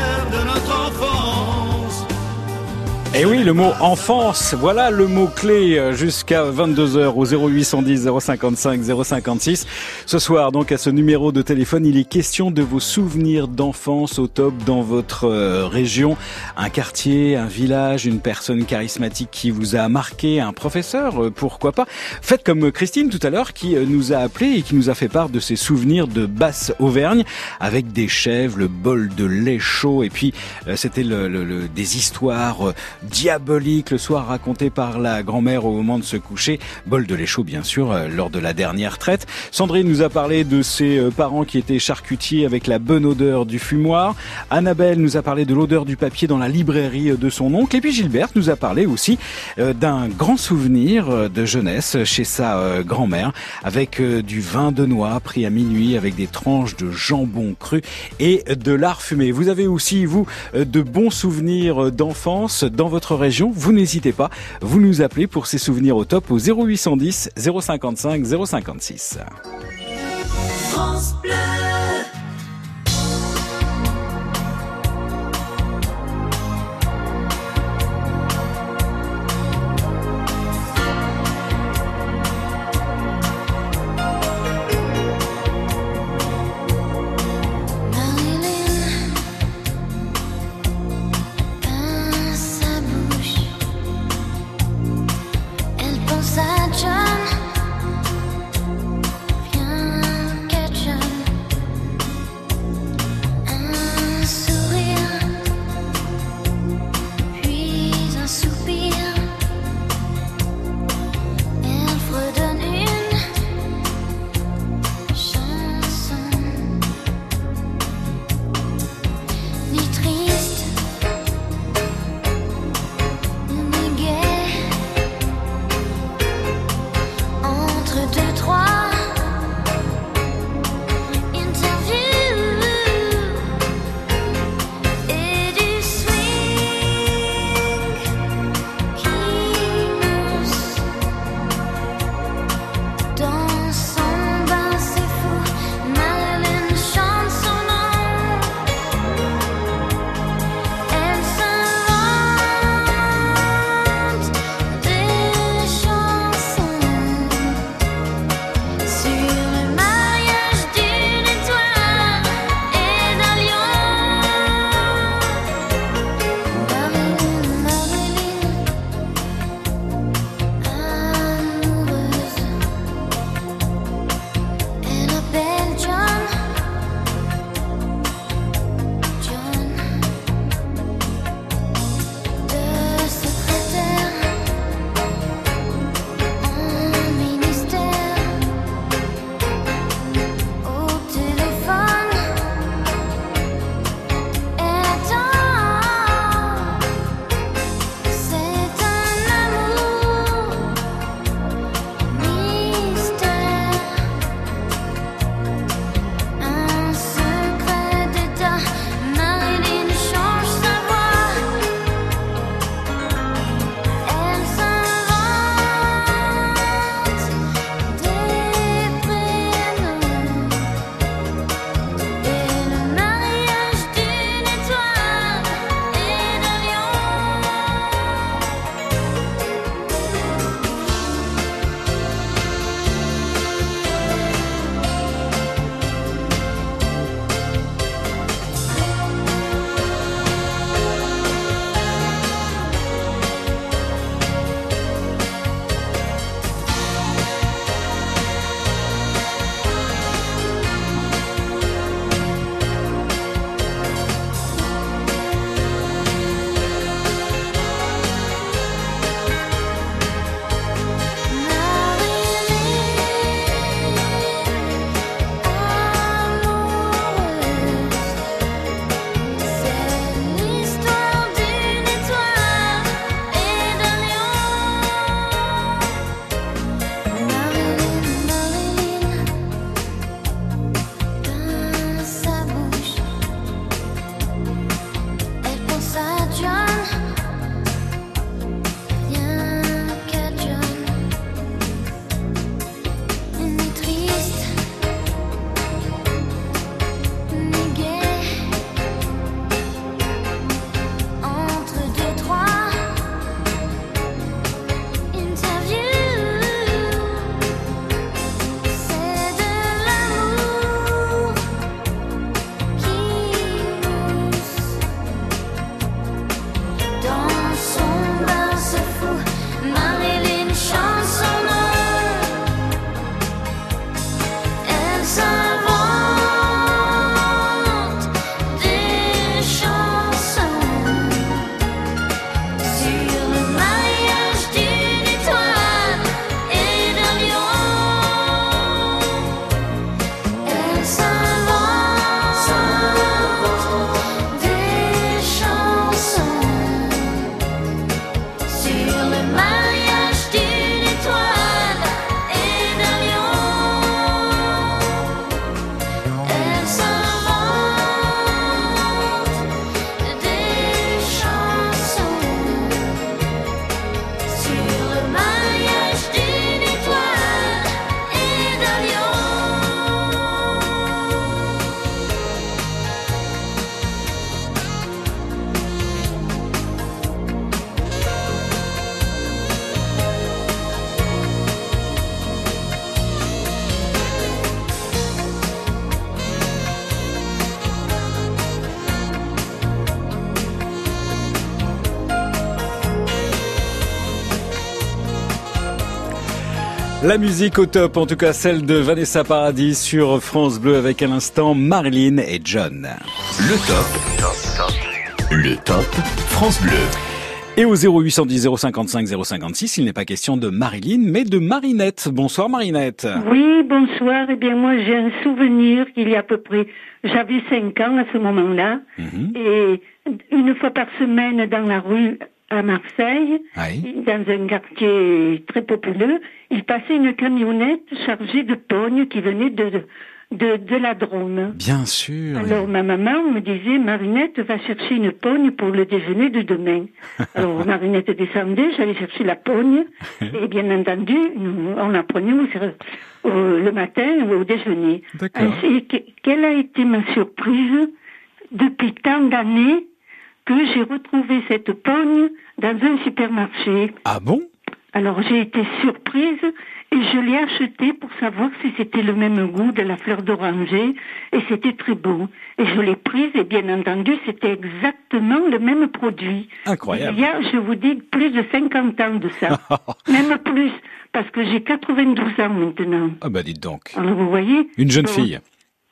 Et Eh oui, le mot enfance, voilà le mot clé euh, jusqu'à 22h au 0810 055 056. Ce soir, donc, à ce numéro de téléphone, il est question de vos souvenirs d'enfance au top dans votre euh, région. Un quartier, un village, une personne charismatique qui vous a marqué, un professeur, euh, pourquoi pas. Faites comme Christine tout à l'heure qui nous a appelé et qui nous a fait part de ses souvenirs de basse Auvergne avec des chèvres, le bol de lait chaud et puis c'était le, le- le- des histoires diaboliques le soir racontées par la grand-mère au moment de se coucher. Bol de lait bien sûr euh, lors de la dernière traite. Sandrine nous a parlé de ses euh, parents qui étaient charcutiers avec la bonne odeur du fumoir. Annabelle nous a parlé de l'odeur du papier dans la librairie euh, de son oncle. Et puis Gilberte nous a parlé aussi d'un grand souvenir de jeunesse chez sa grand-mère avec du vin de noix pris à minuit avec des tranches de jambon cru et de lard fumé. Vous avez aussi, vous, de bons souvenirs d'enfance dans votre région. Vous n'hésitez pas, vous nous appelez pour ces souvenirs au top au 0810 055 056. France Bleu. La musique au top, en tout cas celle de Vanessa Paradis sur France Bleu avec à l'instant Marilyn et John. Le top. Le top France Bleu. Et au 0810 055 056, il n'est pas question de Marilyn, mais de Marinette. Bonsoir Marinette. Oui, bonsoir. Eh bien, moi, j'ai un souvenir qu'il y a à peu près, j'avais 5 ans à ce moment-là, Mhm. et une fois par semaine dans la rue à Marseille, dans un quartier très populeux, il passait une camionnette chargée de pognes qui venait de, de, de la Drôme. Bien sûr. Alors ma maman me disait, Marinette va chercher une pogne pour le déjeuner de demain. Alors Marinette descendait, j'allais chercher la pogne, et bien entendu, nous- on la prenait au- au- le matin ou au déjeuner. Ainsi, que- quelle a été ma surprise? Depuis tant d'années que j'ai retrouvé cette pogne dans un supermarché. Ah bon? Alors j'ai été surprise et je l'ai achetée pour savoir si c'était le même goût de la fleur d'oranger et c'était très beau. Et je l'ai prise et bien entendu c'était exactement le même produit. Incroyable. Il y a, je vous dis, plus de 50 ans de ça. même plus, parce que j'ai 92 ans maintenant. Ah bah dites donc. Alors vous voyez Une jeune fille.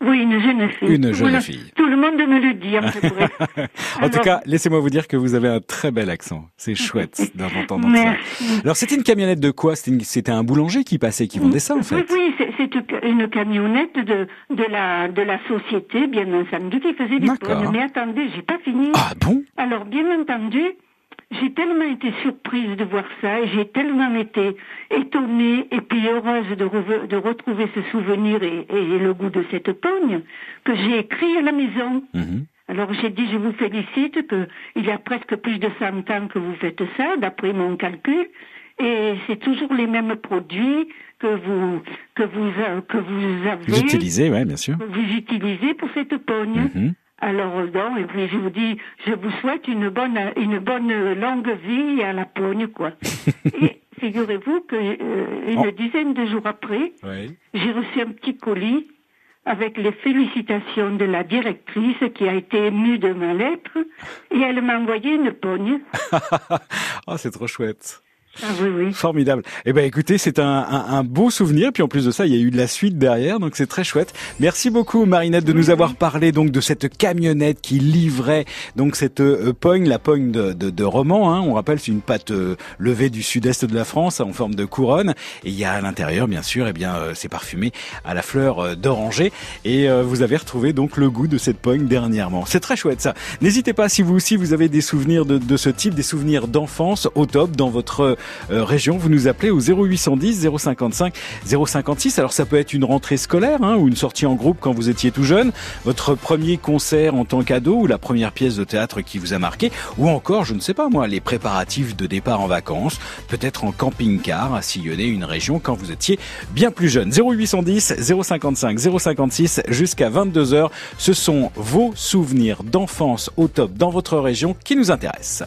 Oui, une jeune fille. Une jeune Voilà. fille. Tout le monde me le dit, en bref. En tout Alors- cas, laissez-moi vous dire que vous avez un très bel accent. C'est chouette d'entendre ça. Alors c'était une camionnette de quoi? C'était un boulanger qui passait, qui vendait ça en Oui, fait. oui, c'est- c'est une camionnette de, de, la, de la société, bien entendu, qui faisait des pommes. Mais attendez, j'ai pas fini. Ah bon? Alors, bien entendu, j'ai tellement été surprise de voir ça, et j'ai tellement été étonnée et puis heureuse de, de retrouver ce souvenir et, et le goût de cette pogne, que j'ai écrit à la maison. Alors j'ai dit, je vous félicite que il y a presque plus de 100 ans que vous faites ça, d'après mon calcul, et c'est toujours les mêmes produits que vous que vous a- que vous avez, Vous utilisez, ouais, bien sûr. que vous utilisez pour cette pogne. Mhm. Alors non, et puis je vous dis, je vous souhaite une bonne une bonne longue vie à la pogne, quoi. et figurez-vous que euh, une Oh. dizaine de jours après, Oui. j'ai reçu un petit colis avec les félicitations de la directrice qui a été émue de ma lettre et elle m'a envoyé une pogne. oh, c'est trop chouette. Ah oui, oui. Formidable. Eh ben, écoutez, c'est un, un, un beau souvenir. Puis en plus de ça, il y a eu de la suite derrière, donc c'est très chouette. Merci beaucoup, Marinette, de nous avoir parlé donc de cette camionnette qui livrait donc cette euh, pogne, la pogne de, de, de roman. Hein. On rappelle, c'est une pâte euh, levée du sud-est de la France en forme de couronne. Et il y a à l'intérieur, bien sûr, eh bien, euh, c'est parfumé à la fleur euh, d'oranger. Et euh, vous avez retrouvé donc le goût de cette pogne dernièrement. C'est très chouette ça. N'hésitez pas si vous aussi vous avez des souvenirs de, de ce type, des souvenirs d'enfance au top dans votre région, vous nous appelez au 0810 055 056. Alors ça peut être une rentrée scolaire hein, ou une sortie en groupe quand vous étiez tout jeune, votre premier concert en tant qu'ado ou la première pièce de théâtre qui vous a marqué, ou encore, je ne sais pas moi, les préparatifs de départ en vacances, peut-être en camping-car à sillonner une région quand vous étiez bien plus jeune. 0810 055 056 jusqu'à 22h, ce sont vos souvenirs d'enfance au top dans votre région qui nous intéressent.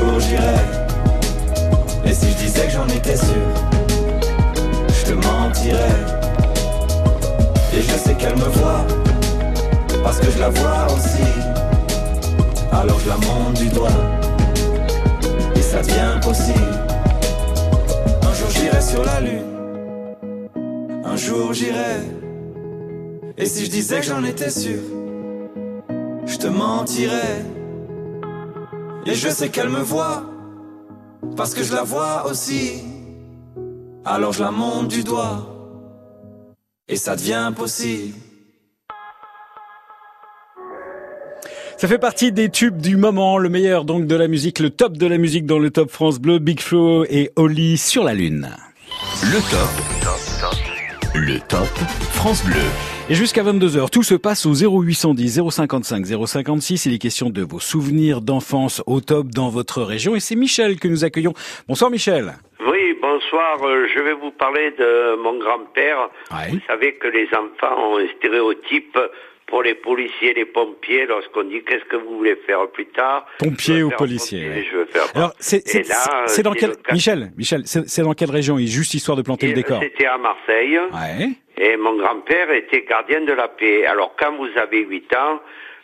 jour j'irai. Et si je disais que j'en étais sûr, je te mentirais. Et je sais qu'elle me voit, parce que je la vois aussi. Alors je la monte du doigt, et ça devient possible. Un jour j'irai sur la lune, un jour j'irai. Et si je disais que j'en étais sûr, je te mentirais. Et je sais qu'elle me voit, parce que je la vois aussi. Alors je la monte du doigt, et ça devient possible. Ça fait partie des tubes du moment, le meilleur donc de la musique, le top de la musique dans le top France Bleu, Big Flo et Oli sur la Lune. Le top. Le top France Bleu. Et jusqu'à 22h, tout se passe au 0810 055 056. Il est question de vos souvenirs d'enfance au top dans votre région. Et c'est Michel que nous accueillons. Bonsoir Michel. Oui, bonsoir. Euh, Je vais vous parler de mon grand-père. Vous savez que les enfants ont un stéréotype pour les policiers, les pompiers, lorsqu'on dit qu'est-ce que vous voulez faire plus tard? Pompier ou policier. pompier, ouais. Je veux faire Alors, c'est c'est- là, c'est dans c'est quel le cas. Michel, Michel, c'est dans quelle région? Juste histoire de planter le décor. C'était à Marseille. Et mon grand-père était gardien de la paix. Alors quand vous avez 8 ans,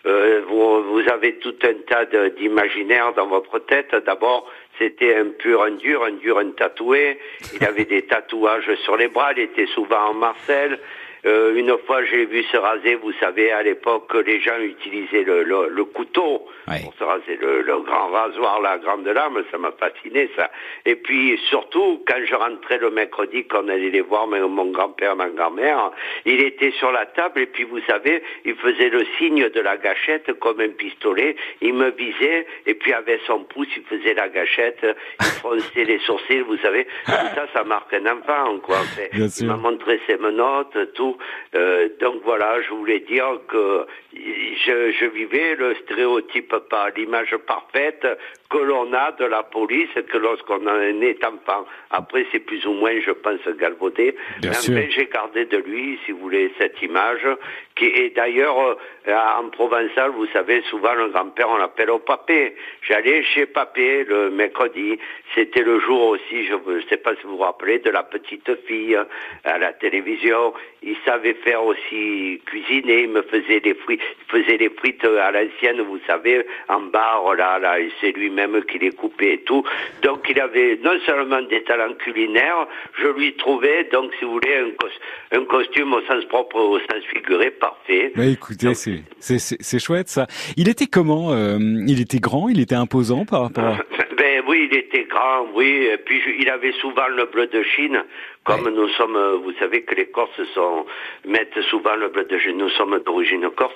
euh, vous, vous avez tout un tas d'imaginaires dans votre tête. D'abord, c'était un pur, un dur, un dur, un tatoué. Il avait des tatouages sur les bras. Il était souvent en Marcel. Euh, une fois, j'ai vu se raser. Vous savez, à l'époque, les gens utilisaient le, le- le couteau pour se raser, le, le grand rasoir, la grande lame. Ça m'a fasciné, ça. Et puis, surtout, quand je rentrais le mercredi, qu'on allait les voir, mais mon grand-père, ma grand-mère, il était sur la table et puis, vous savez, il faisait le signe de la gâchette comme un pistolet. Il me visait et puis, avec son pouce, il faisait la gâchette. Il fronçait les sourcils, vous savez. Tout ça, ça marque un enfant, quoi. Bien il m'a montré ses menottes, tout. Euh, donc voilà, je voulais dire que je, vivais le stéréotype pas, l'image parfaite que l'on a de la police que lorsqu'on en est enfant. Après, c'est plus ou moins, je pense, galvaudé. Bien Mais enfin, j'ai gardé de lui, si vous voulez, cette image, qui est d'ailleurs, euh, en provençal, vous savez, souvent le grand-père, on l'appelle au papé. J'allais chez papé le mercredi. C'était le jour aussi, je ne sais pas si vous vous rappelez, de la petite fille à la télévision. Il savait faire aussi cuisiner, il me faisait des frites, il faisait des frites à l'ancienne, vous savez, en barre, là, là, et c'est lui-même qui les coupait et tout. Donc il avait non seulement des talents culinaires, je lui trouvais, donc si vous voulez, un, cos- un costume au sens propre, au sens figuré, parfait. Bah écoutez, c'est chouette ça. Il était comment euh, Il était grand, il était imposant par rapport. à... Ben oui, il était grand, oui, et puis il avait souvent le bleu de Chine Comme nous sommes, euh, vous savez que les Corses sont, mettent souvent le bleu de Gênes, nous sommes d'origine corse.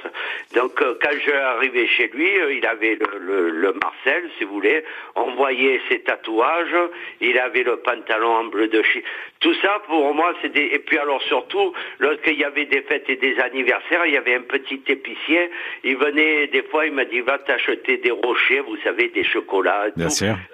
Donc euh, quand je arrivais chez lui, euh, il avait le, le, le Marcel, si vous voulez, on voyait ses tatouages, il avait le pantalon en bleu de Chine. Tout ça pour moi c'est des... Et puis alors surtout, lorsqu'il y avait des fêtes et des anniversaires, il y avait un petit épicier, il venait des fois, il m'a dit va t'acheter des rochers, vous savez, des chocolats.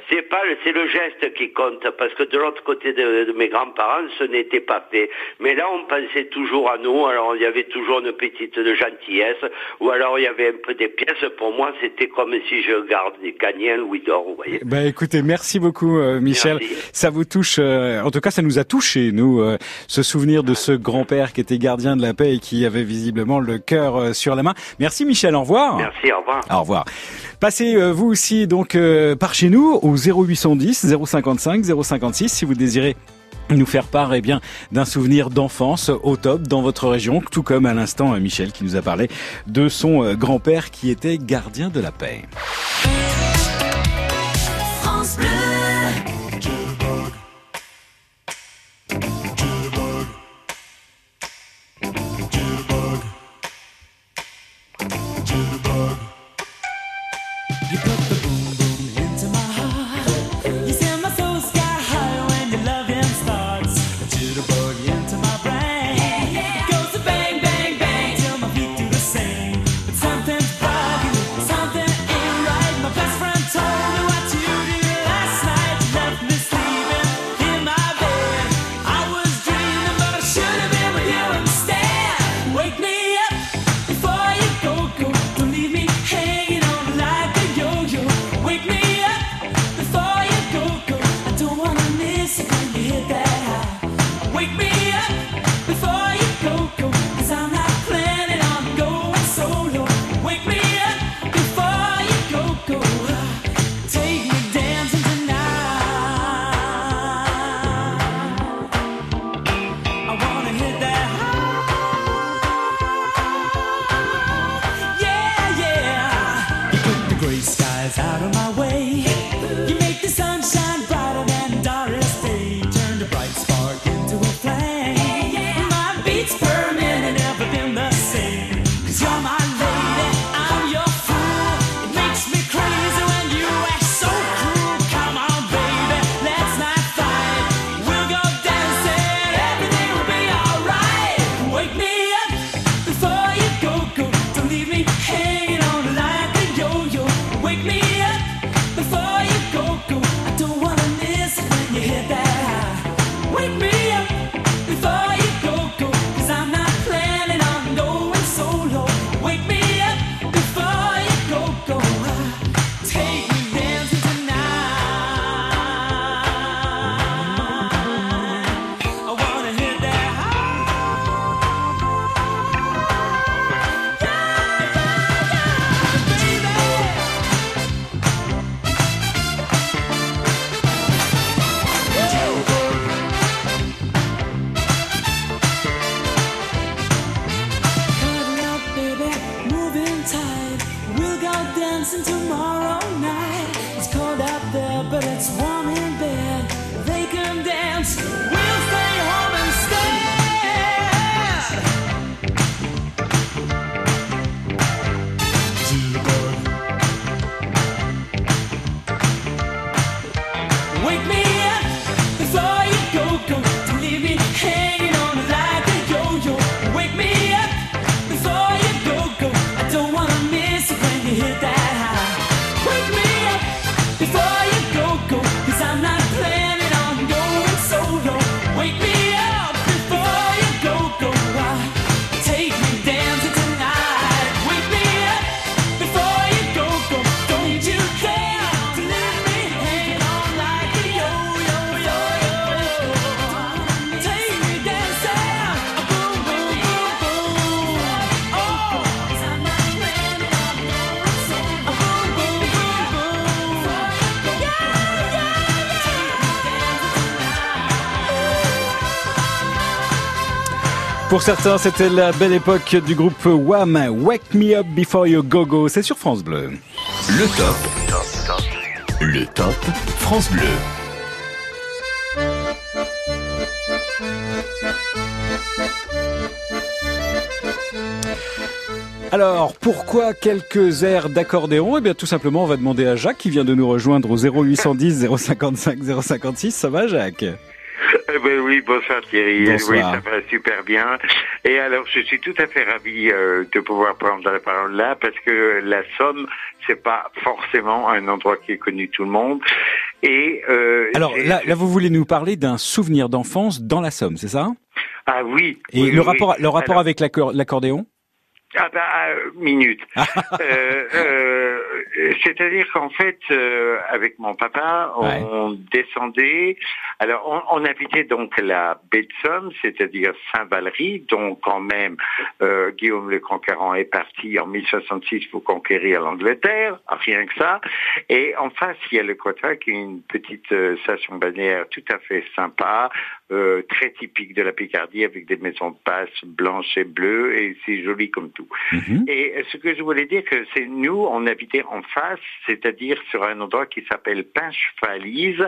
C'est pas, c'est le geste qui compte, parce que de l'autre côté de, de mes grands-parents, ce n'était pas fait. Mais là, on pensait toujours à nous, alors il y avait toujours une petite gentillesse, ou alors il y avait un peu des pièces. Pour moi, c'était comme si je gardais, gagnais un louis d'or, vous voyez. Bah écoutez, merci beaucoup euh, Michel. Ça vous touche, euh, en tout cas ça nous a touché nous, euh, ce souvenir de ce grand-père qui était gardien de la paix et qui avait visiblement le cœur sur la main. Merci Michel, au revoir. Merci, au revoir. Au revoir. Passez vous aussi donc par chez nous au 0810 055 056 si vous désirez nous faire part eh bien d'un souvenir d'enfance au top dans votre région, tout comme à l'instant euh, Michel qui nous a parlé de son euh, grand-père qui était gardien de la paix. Pour certains, c'était la belle époque du groupe Wham! Wake Me Up Before You Go Go. C'est sur France Bleu. Le top. Le top France Bleu. Alors, pourquoi quelques airs d'accordéon? Eh bien, tout simplement, on va demander à Jacques qui vient de nous rejoindre au 0810 055 056. Ça va, Jacques? Eh ben oui, bonsoir Thierry. Bonsoir. Oui, ça va super bien. Et alors, je suis tout à fait ravi euh, de pouvoir prendre la parole là parce que la Somme, c'est pas forcément un endroit qui est connu de tout le monde. Et euh, Alors là, là, vous voulez nous parler d'un souvenir d'enfance dans la Somme, c'est ça? Ah oui. Et oui, le oui. rapport, le rapport Alors, avec l'accor- l'accordéon? Ah bah, euh, minute. Euh, euh, C'est-à-dire qu'en fait, euh, avec mon papa, on descendait. Alors, on, on habitait donc la baie de Somme, c'est-à-dire Saint-Valery, dont quand même euh, Guillaume le Conquérant est parti en 1066 pour conquérir l'Angleterre, rien que ça. Et en face, il y a le Quota, qui est une petite euh, station balnéaire tout à fait sympa, euh, très typique de la Picardie, avec des maisons de passe blanches et bleues, et c'est joli comme tout. Et ce que je voulais dire, que c'est nous, on habitait en face, c'est-à-dire sur un endroit qui s'appelle Pinche-Valise,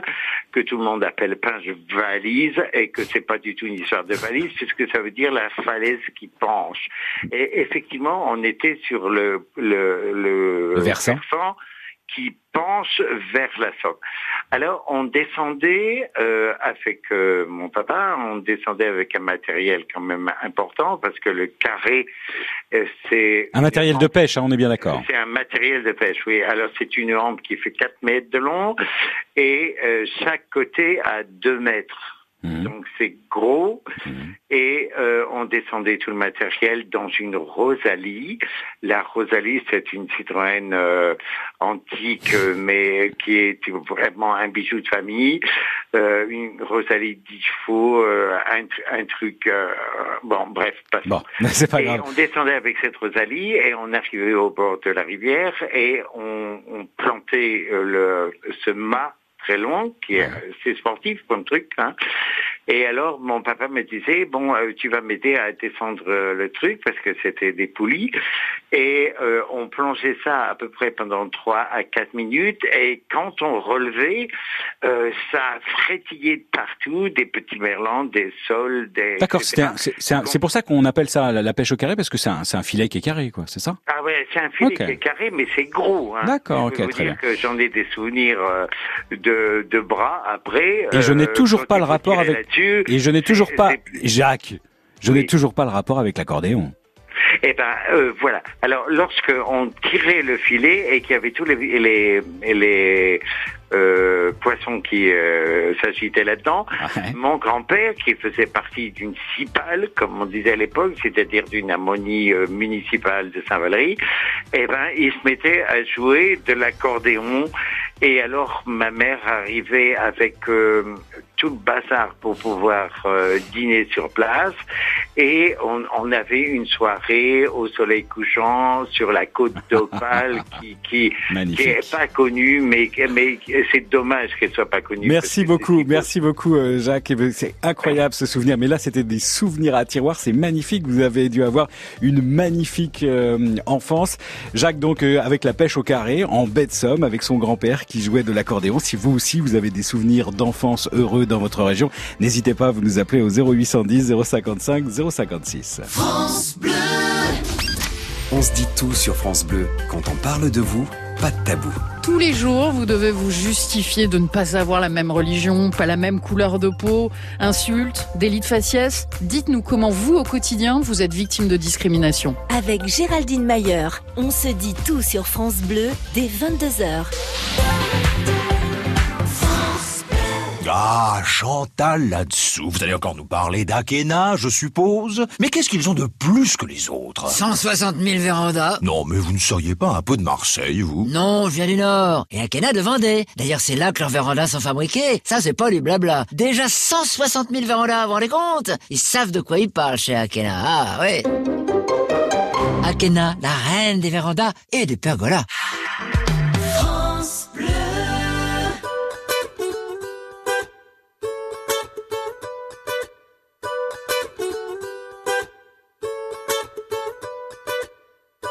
que tout le monde appelle Pinche-Valise, et que c'est pas du tout une histoire de valise, puisque ça veut dire la falaise qui penche. Et effectivement, on était sur le, le, le, Le versant. Qui penche vers la Somme. Alors on descendait euh, avec euh, mon papa, on descendait avec un matériel quand même important parce que le carré euh, c'est Un matériel de pêche, hein, on est bien d'accord. c'est un matériel de pêche, oui. Alors c'est une rampe qui fait 4 mètres de long et euh, chaque côté a 2 mètres. Donc c'est gros et euh, on descendait tout le matériel dans une Rosalie. La Rosalie c'est une Citroën euh, antique euh, mais qui est vraiment un bijou de famille. Euh, une Rosalie 10 chevaux, euh, un, un truc... euh, bon bref, passons. Bon, c'est pas Et grave. on descendait avec cette Rosalie et on arrivait au bord de la rivière et on, on plantait le, ce mât très long qui est c'est sportif comme truc. Hein. Et alors mon papa me disait bon euh, tu vas m'aider à descendre euh, le truc parce que c'était des poulies et euh, on plongeait ça à peu près pendant 3 à 4 minutes et quand on relevait euh, ça frétillait de partout des petits merlans, des sols, des D'accord, c'est c'est un- c'est pour ça qu'on appelle ça la, la pêche au carré, parce que c'est un, c'est un filet qui est carré, quoi, c'est ça? Ah ouais, c'est un filet qui est carré, mais c'est gros. Hein. D'accord, ok, vous très dire bien. que j'en ai des souvenirs euh, de, de bras après. Et je n'ai toujours pas le rapport avec. Et je n'ai toujours pas, Jacques. Je n'ai toujours pas le rapport avec l'accordéon. Eh ben euh, voilà. Alors lorsque on tirait le filet et qu'il y avait tous les les, les euh, poissons qui euh, s'agitaient là-dedans, mon grand-père qui faisait partie d'une cipale, comme on disait à l'époque, c'est-à-dire d'une harmonie municipale de Saint-Valery, eh ben il se mettait à jouer de l'accordéon. Et alors ma mère arrivait avec euh, tout le bazar pour pouvoir euh, dîner sur place. Et on, on avait une soirée au soleil couchant sur la côte d'Opale qui qui qui est pas connue, mais mais c'est dommage qu'elle soit pas connue. Merci beaucoup, merci beaucoup euh, Jacques. Ben, C'est incroyable ce souvenir. Mais là, c'était des souvenirs à tiroir. C'est magnifique. Vous avez dû avoir une magnifique euh, enfance. Jacques, donc, euh, avec la pêche au carré, en baie de Somme, avec son grand-père qui jouait de l'accordéon. Si vous aussi, vous avez des souvenirs d'enfance heureux dans votre région, n'hésitez pas à vous nous appeler au 0810 055 056. France Bleu. On se dit tout sur France Bleu. Quand on parle de vous, pas de tabou. Tous les jours, vous devez vous justifier de ne pas avoir la même religion, pas la même couleur de peau, insultes, délit de faciès. Dites-nous comment vous, au quotidien, vous êtes victime de discrimination. Avec Géraldine Mayer, on se dit tout sur France Bleu dès 22h. Ah, Chantal là-dessous. Vous allez encore nous parler d'Akena, je suppose. Mais qu'est-ce qu'ils ont de plus que les autres? 160 000 vérandas. Non, mais vous ne seriez pas un peu de Marseille, vous? Non, je viens du Nord. Et Akena de Vendée. D'ailleurs, c'est là que leurs vérandas sont fabriqués. Ça, c'est pas du blabla. Déjà 160 000 vérandas, vous rendez compte? Ils savent de quoi ils parlent chez Akena. Ah, ouais. Akena, la reine des vérandas et des pergolas.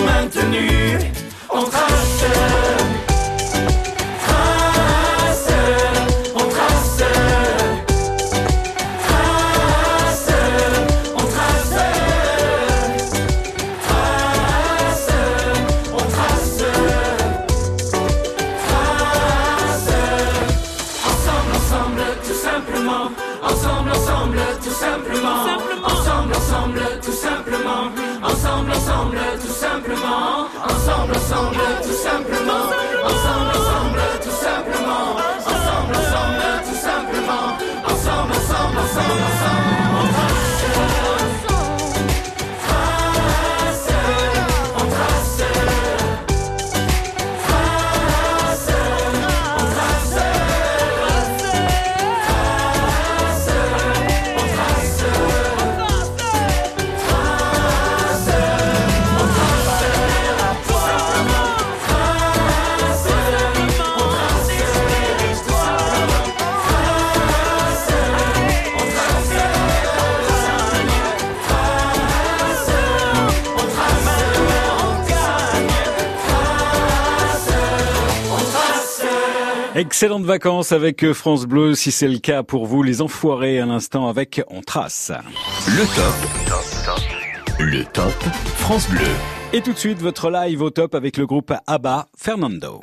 Maintenus. On. Trace, Excellentes vacances avec France Bleu, si c'est le cas pour vous, les enfoirés à l'instant avec On Trace. Le top. Le top France Bleu. Et tout de suite, votre live au top avec le groupe ABBA, Fernando.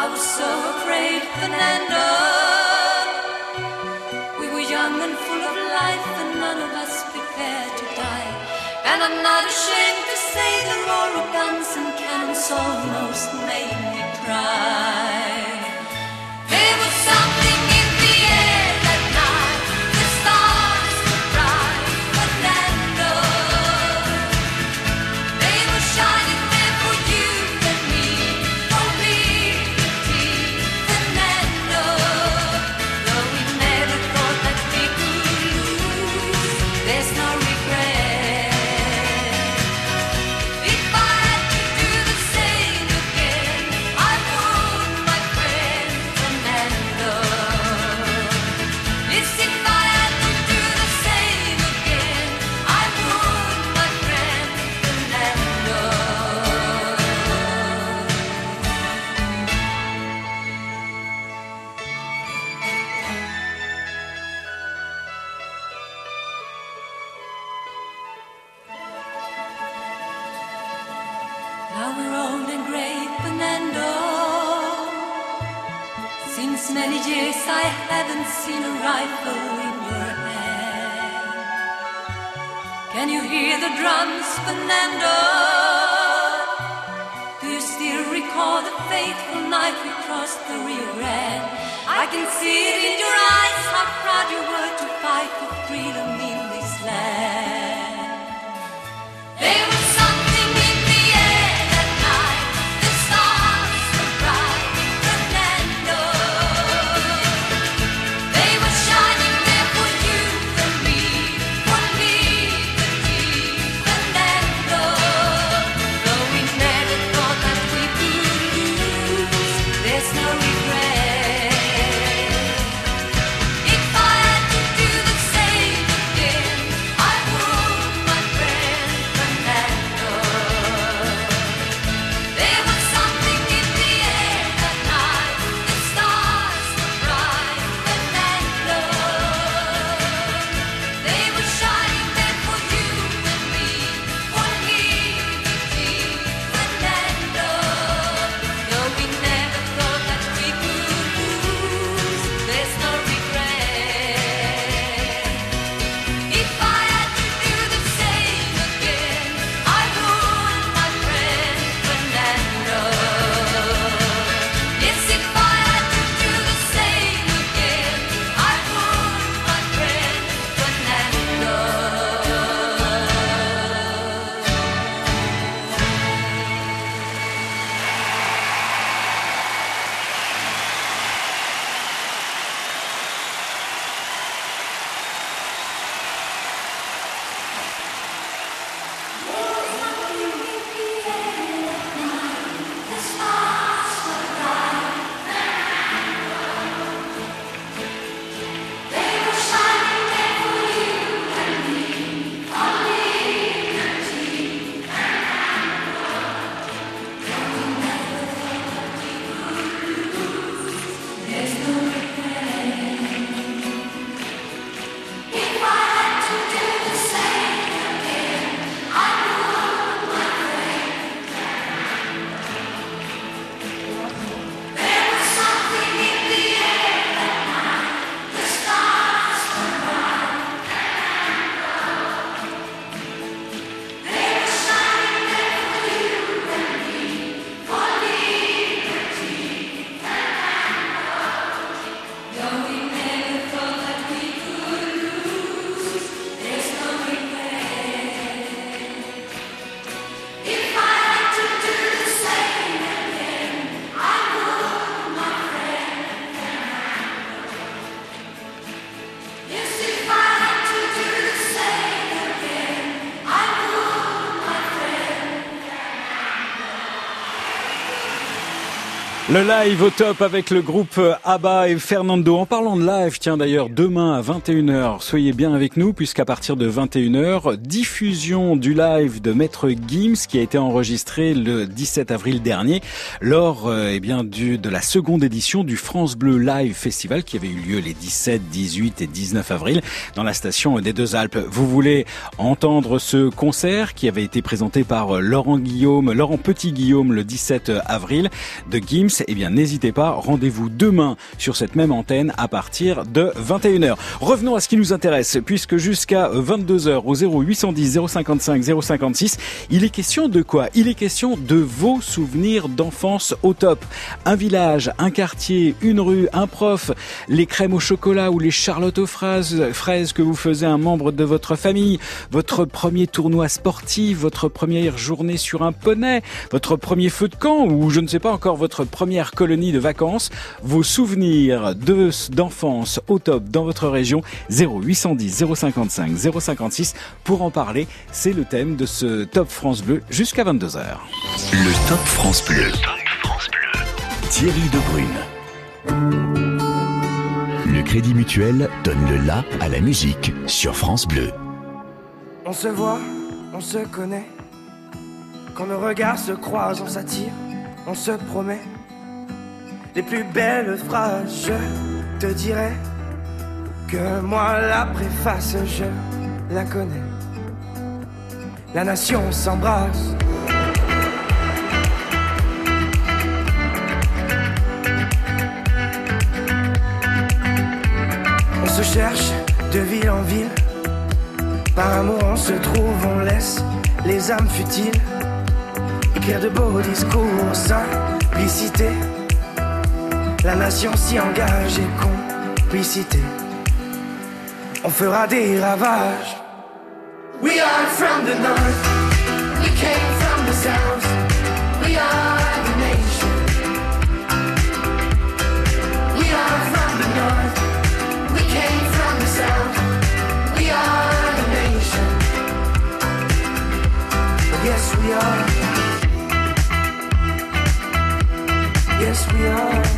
I was so afraid, Fernando. We were young and full of life, and none of us prepared to die. And I'm not ashamed to say the roar of guns and cannons almost made me cry. Le live au top avec le groupe ABBA et Fernando. En parlant de live, tiens d'ailleurs, demain à 21h, soyez bien avec nous puisqu'à partir de 21h, diffusion du live de Maître Gims qui a été enregistré le 17 avril dernier lors euh, eh bien du de la seconde édition du France Bleu Live Festival qui avait eu lieu les 17, 18 et 19 avril dans la station des Deux Alpes. Vous voulez entendre ce concert qui avait été présenté par Laurent Guillaume, Laurent Petit Guillaume le 17 avril de Gims eh bien n'hésitez pas, rendez-vous demain sur cette même antenne à partir de 21h. Revenons à ce qui nous intéresse, puisque jusqu'à 22h au 0810 055 056, il est question de quoi? Il est question de vos souvenirs d'enfance au top. Un village, un quartier, une rue, un prof, les crèmes au chocolat ou les charlottes aux fraises, fraises que vous faisiez un membre de votre famille, votre premier tournoi sportif, votre première journée sur un poney, votre premier feu de camp ou je ne sais pas encore votre première colonie de vacances, vos souvenirs de d'enfance au top dans votre région 0810 055 056 pour en parler, c'est le thème de ce Top France Bleu jusqu'à 22h. Le Top France Bleu. Thierry Debrune. Le Crédit Mutuel donne le la à la musique sur France Bleu. On se voit, on se connaît. Quand nos regards se croisent, on s'attire, on se promet. Les plus belles phrases, je te dirai que moi la préface, je la connais. La nation s'embrasse. cherche de ville en ville. Par amour on se trouve, on laisse les âmes futiles. Écrire de beaux discours, simplicité. La nation s'y engage et complicité. On fera des ravages. We are from the north. We came from the south. We are the nation. We are from the north. We came from the south. We are the nation. Yes, we are. Yes, we are.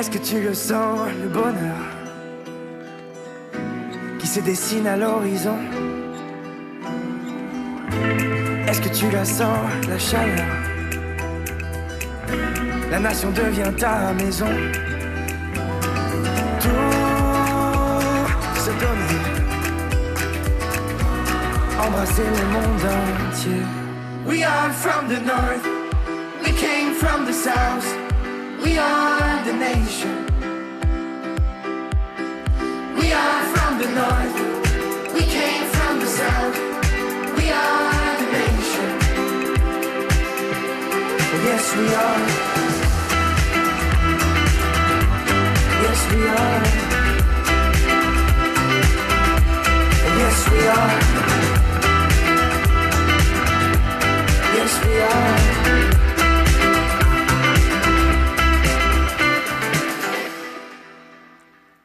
Est-ce que tu le sens, le bonheur qui se dessine à l'horizon? Est-ce que tu la sens, la chaleur? La nation devient ta maison. Embrasser le monde entier. We are from the north, we came from the south, we are the nation. We are from the north, we came from the south, we are the nation. Yes, we are. Yes, we are. Yes, we are.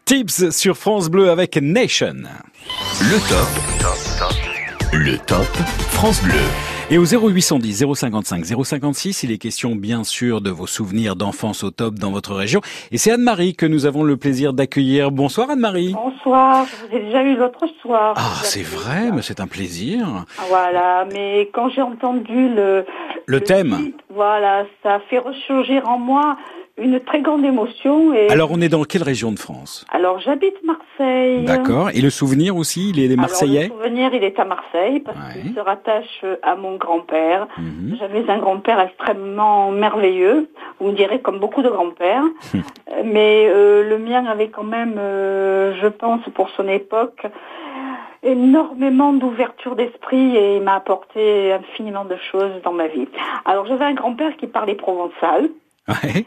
Tips sur France Bleu avec Nation. Le top. Le top France Bleu. Et au 0810 055 056, il est question bien sûr de vos souvenirs d'enfance au top dans votre région. Et c'est Anne-Marie que nous avons le plaisir d'accueillir. Bonsoir Anne-Marie. Bonsoir, je vous ai déjà eu l'autre soir. Ah, c'est vrai, mais c'est un plaisir. Voilà, mais quand j'ai entendu le... Le thème. voilà, ça fait ressurgir en moi une très grande émotion. Et... Alors on est dans quelle région de France Alors, j'habite Marseille. D'accord. Et le souvenir aussi, il est des Marseillais Alors, le souvenir, il est à Marseille parce qu'il se rattache à mon grand-père. Mhm. J'avais un grand-père extrêmement merveilleux, vous me direz comme beaucoup de grands-pères, Euh, mais euh, le mien avait quand même, euh, je pense, pour son époque, énormément d'ouverture d'esprit et il m'a apporté infiniment de choses dans ma vie. Alors j'avais un grand-père qui parlait provençal. Ouais.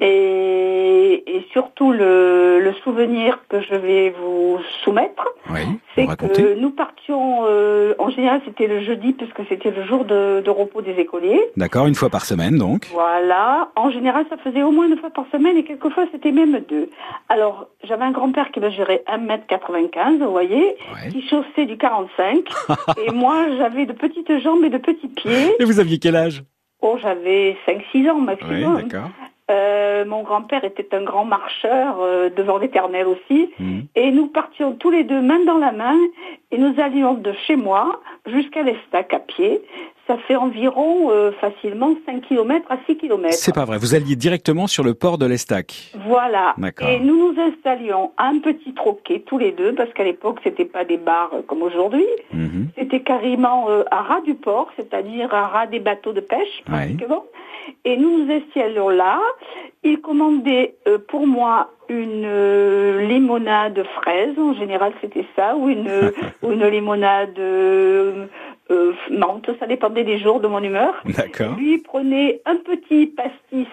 Et, et surtout le, le souvenir que je vais vous soumettre, Oui. c'est racontez que nous partions, euh, en général c'était le jeudi puisque c'était le jour de, de repos des écoliers. D'accord, une fois par semaine donc. Voilà, en général ça faisait au moins une fois par semaine et quelquefois c'était même deux. Alors j'avais un grand-père qui mesurait 1m95, vous voyez, qui chaussait du 45 et moi j'avais de petites jambes et de petits pieds. Et vous aviez quel âge? Oh j'avais 5-6 ans Oui, maximum. d'accord. Euh, mon grand-père était un grand marcheur euh, devant l'éternel aussi. Et nous partions tous les deux main dans la main et nous allions de chez moi jusqu'à l'Estac à pied. Ça fait environ euh, facilement 5 km à 6 km. C'est pas vrai, vous alliez directement sur le port de l'Estac. Voilà. D'accord. Et nous nous installions à un petit troquet tous les deux parce qu'à l'époque c'était pas des bars euh, comme aujourd'hui. Mhm. C'était carrément euh, à ras du port, c'est-à-dire à ras des bateaux de pêche, pratiquement. Et nous nous installions là. Il commandait euh, pour moi une euh, limonade fraise, en général c'était ça, ou une, ou une limonade euh, euh, menthe, ça dépendait des jours de mon humeur. D'accord. Lui prenait un petit pastis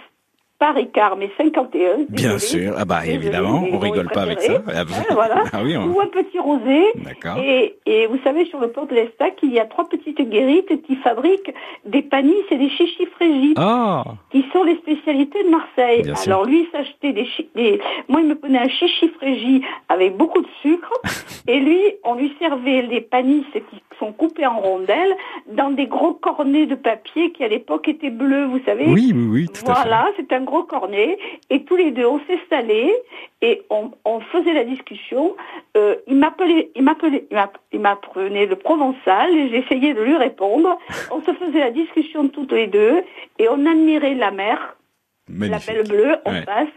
pas Ricard, mais 51. Bien désolé. sûr. Ah bah évidemment, on rigole pas avec ça. Ah, Hein, voilà. ah oui, on- Ou un petit rosé. D'accord. Et, et vous savez, sur le port de l'Estac, il y a trois petites guérites qui fabriquent des panis et des chichis frégis. Ah Qui sont les spécialités de Marseille. Bien sûr. Alors lui, il s'achetait des, chi- des... Moi, il me prenait un chichi frégi avec beaucoup de sucre. et lui, on lui servait les panisses qui sont coupés en rondelles dans des gros cornets de papier qui, à l'époque, étaient bleus, vous savez. Oui, oui, oui, tout. Voilà, c'est un gros cornet. Et tous les deux, on s'installait et on, on faisait la discussion. Euh, il m'appelait, il m'appelait, il m'app- il m'apprenait le provençal et j'essayais de lui répondre. On se faisait la discussion toutes les deux et on admirait la mer, Magnifique. la belle bleue en Ouais. face.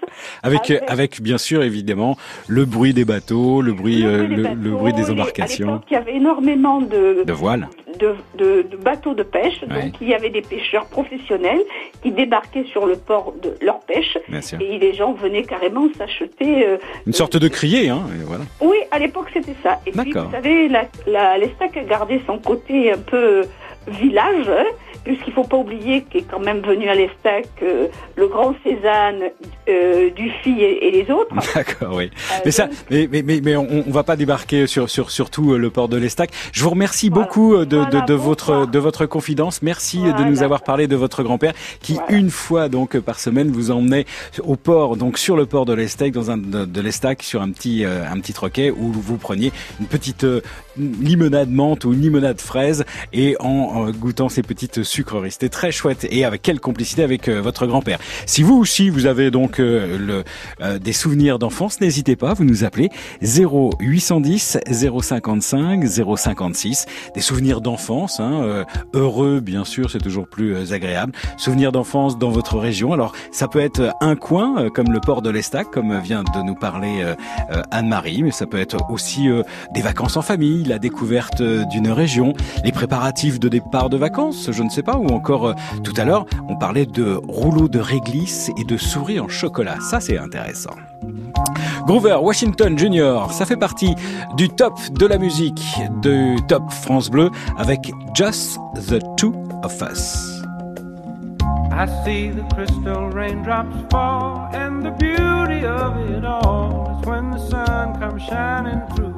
Avec, euh, avec bien sûr évidemment le bruit des bateaux, le bruit, euh, le, le bruit des Les- embarcations, À il y avait énormément de, de voiles. De, de- de bateaux de pêche. Ouais. Donc, il y avait des pêcheurs professionnels qui débarquaient sur le port de leur pêche. Et les gens venaient carrément s'acheter. euh, Une sorte de crier, hein. et voilà. Oui, à l'époque, c'était ça. Et puis, D'accord. vous savez, la, la, l'Estac a gardé son côté un peu village, hein, puisqu'il faut pas oublier qu'est quand même venu à l'Estac euh, le grand Cézanne, euh, Dufy et, et les autres. D'accord, oui. Euh, mais ça, donc- mais, mais, mais, mais on, on va pas débarquer sur, sur surtout euh, le port de l'Estac. Je vous remercie beaucoup euh, de, de, de votre de votre confidence. Merci euh, de nous avoir parlé de votre grand-père qui une fois donc par semaine vous emmenait au port, donc sur le port de l'Estac, dans un de, de l'Estac sur un petit un petit troquet où vous preniez une petite limonade menthe ou une limonade fraise et en, euh, goûtant ces petites sucreries. C'était très chouette et avec quelle complicité avec euh, votre grand-père. Si vous aussi vous avez donc euh, euh, des souvenirs d'enfance, n'hésitez pas, vous nous appelez 0810 055 056. Des souvenirs d'enfance, hein, heureux bien sûr, c'est toujours plus agréable. Souvenirs d'enfance dans votre région. Alors ça peut être un coin comme le port de l'Estac, comme vient de nous parler Anne-Marie, mais ça peut être aussi des vacances en famille, la découverte d'une région, les préparatifs de départ de vacances, je ne sais pas, ou encore euh, tout à l'heure on parlait de rouleaux de réglisse et de souris en chocolat. Ça c'est intéressant. Groover Washington Jr., ça fait partie du top de la musique du top France Bleu avec Just the Two of Us. I see the crystal raindrops fall, and the beauty of it all is when the sun comes shining through.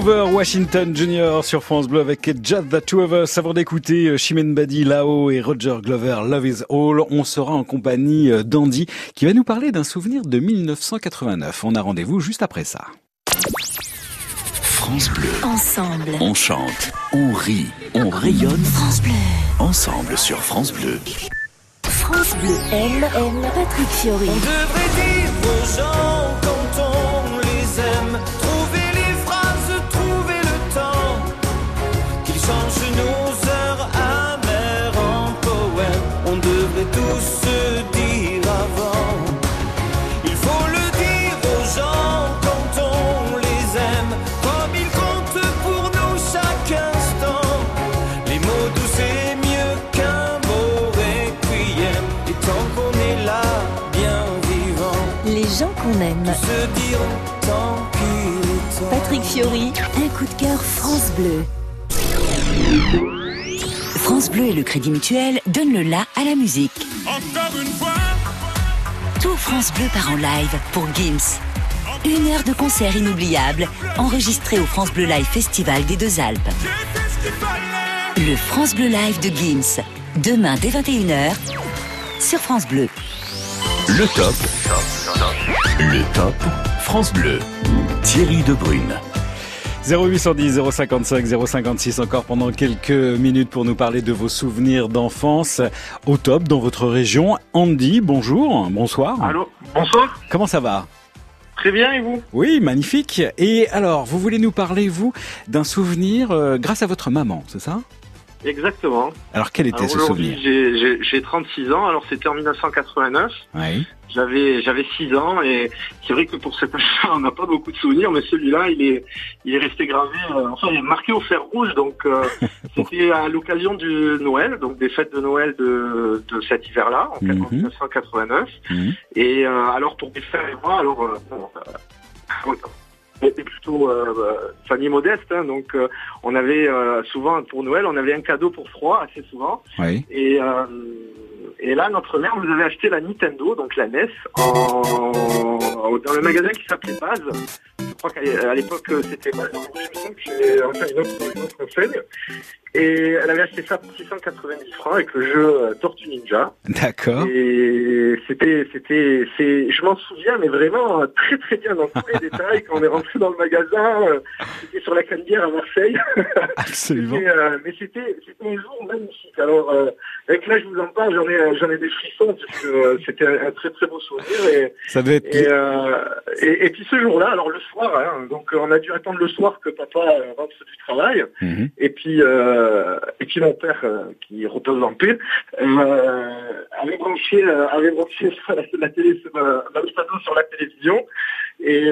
Grover Washington Jr. sur France Bleu avec Just the Two of Us. Avant d'écouter euh, Chimène Badi, Lao et Roger Glover, Love is All, on sera en compagnie euh, d'Andy qui va nous parler d'un souvenir de 1989. On a rendez-vous juste après ça. France Bleu. Ensemble. On chante, on rit, on rayonne. France Bleu. Ensemble sur France Bleu. France Bleu aime, aime Patrick Fiori. On devrait dire aux gens aime. se diront tant qu'il est temps. Patrick Fiori, un coup de cœur France Bleu. France Bleu et le Crédit Mutuel donnent le la à la musique. Encore une fois, Tout France Bleu part en live pour Gims. Une heure de concert inoubliable, enregistré au France Bleu Live Festival des Deux Alpes. Le France Bleu Live de Gims. Demain dès 21h sur France Bleu. Le top. Le top France Bleu. Thierry Debrune. 0810 055 056 encore pendant quelques minutes pour nous parler de vos souvenirs d'enfance au top dans votre région. Andy, bonjour, bonsoir. Allô, bonsoir. Comment ça va? Très bien, et vous? Oui, magnifique. Et alors, vous voulez nous parler, vous, d'un souvenir euh, grâce à votre maman, c'est ça? Exactement. Alors, quel était Alors, ce souvenir j'ai- j'ai- J'ai 36 ans, alors c'était en 1989. Oui. J'avais j'avais 6 ans et c'est vrai que pour cet âge-là, on n'a pas beaucoup de souvenirs, mais celui-là, il est il est resté gravé, euh, enfin il est marqué au fer rouge. Donc euh, c'était à l'occasion du Noël, donc des fêtes de Noël de, de cet hiver-là, en Mhm. 1989. Et euh, alors pour mes frères et moi, alors euh, bon, euh, était plutôt euh, euh, famille modeste, hein, donc euh, on avait euh, souvent pour Noël, on avait un cadeau pour trois assez souvent. Oui. Et, euh, et là, notre mère nous avait acheté la Nintendo, donc la NES, en, dans le magasin qui s'appelait Baz. Je crois qu'à l'époque, c'était me semble que c'est enfin, une autre, une autre enseigne. Et elle avait acheté ça pour 690 francs avec le jeu euh, Tortue Ninja. D'accord. Et c'était, c'était, c'est, je m'en souviens, mais vraiment euh, très très bien dans tous les détails. Quand on est rentré dans le magasin, euh, c'était sur la Canebière à Marseille. Absolument. C'était, euh, mais c'était, c'était un jour magnifique. Alors, euh, avec là, je vous en parle, j'en ai, j'en ai des frissons parce que euh, c'était un, un très très beau souvenir. Et, Ça devait être... et, euh, et, et puis ce jour-là, alors le soir, hein, donc euh, on a dû attendre le soir que papa euh, rentre du travail. Mhm. Et puis, euh, et puis mon père, euh, qui repose en paix, euh, avait branché, avait branché sur la, la télé, sur, la Nintendo sur la télévision. Et,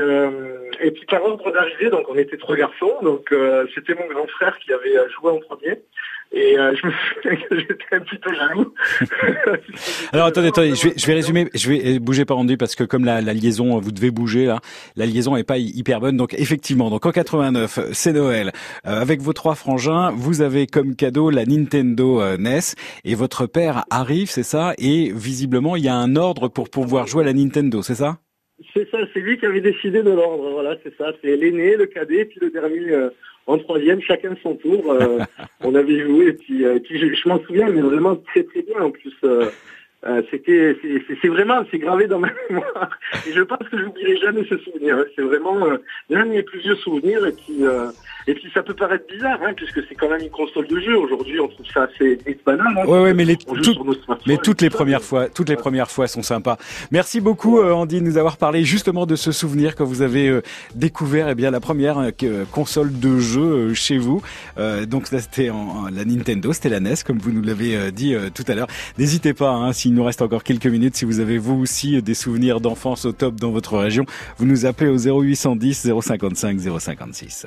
et puis par ordre d'arrivée, donc on était trois garçons, donc c'était mon grand frère qui avait joué en premier. Et euh, je me souviens que j'étais un petit peu jaloux. Alors attendez, attendez, je vais, je vais résumer, je vais bouger par rendu parce que comme la, la liaison, vous devez bouger là, la liaison est pas hy- hyper bonne. Donc effectivement, donc en 89, c'est Noël. Euh, avec vos trois frangins, vous avez comme cadeau la Nintendo euh, NES et votre père arrive, c'est ça Et visiblement, il y a un ordre pour pouvoir jouer à la Nintendo, c'est ça? C'est ça, c'est lui qui avait décidé de l'ordre. Voilà, c'est ça. C'est l'aîné, le cadet, puis le dernier euh, en troisième, chacun son tour. Euh, on avait joué, et puis, euh, je, je m'en souviens, mais vraiment très très bien en plus. c'était, c'est- vraiment, c'est gravé dans ma mémoire. Et je pense que j'oublierai jamais ce souvenir. hein. C'est vraiment l'un de mes plus vieux souvenirs. Et puis, et puis ça peut paraître bizarre, hein, puisque c'est quand même une console de jeu. Aujourd'hui, on trouve ça assez banal. hein. Ouais, ouais, mais les, smartphones mais toutes les tout premières fois, toutes les premières fois sont sympas. Merci beaucoup, euh, Andy, de nous avoir parlé justement de ce souvenir que vous avez euh, découvert, eh bien la première euh, console de jeu euh, chez vous. Donc ça, c'était la Nintendo, c'était la NES, comme vous nous l'avez dit tout à l'heure. N'hésitez pas, hein, s'il nous reste encore quelques minutes, si vous avez vous aussi des souvenirs d'enfance au top dans votre région, vous nous appelez au 0810 055 056.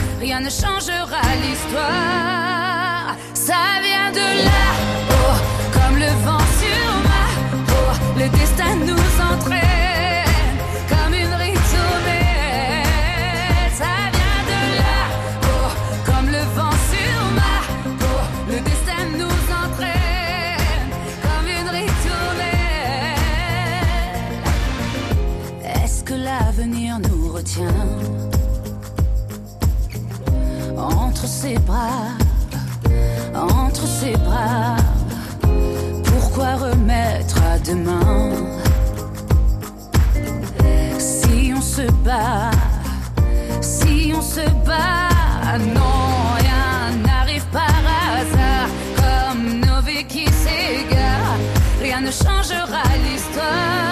Rien ne changera l'histoire. Ça vient de là-haut, comme le vent sur ma peau. Le destin nous entraîne comme une ritournelle. Ça vient de là-haut, comme le vent sur ma peau. Le destin nous entraîne comme une ritournelle. Est-ce que l'avenir nous retient? Entre ses bras, entre ses bras Pourquoi remettre à demain? Si on se bat, si on se bat, non, rien n'arrive par hasard comme nos qui s'égarent. Rien ne changera l'histoire.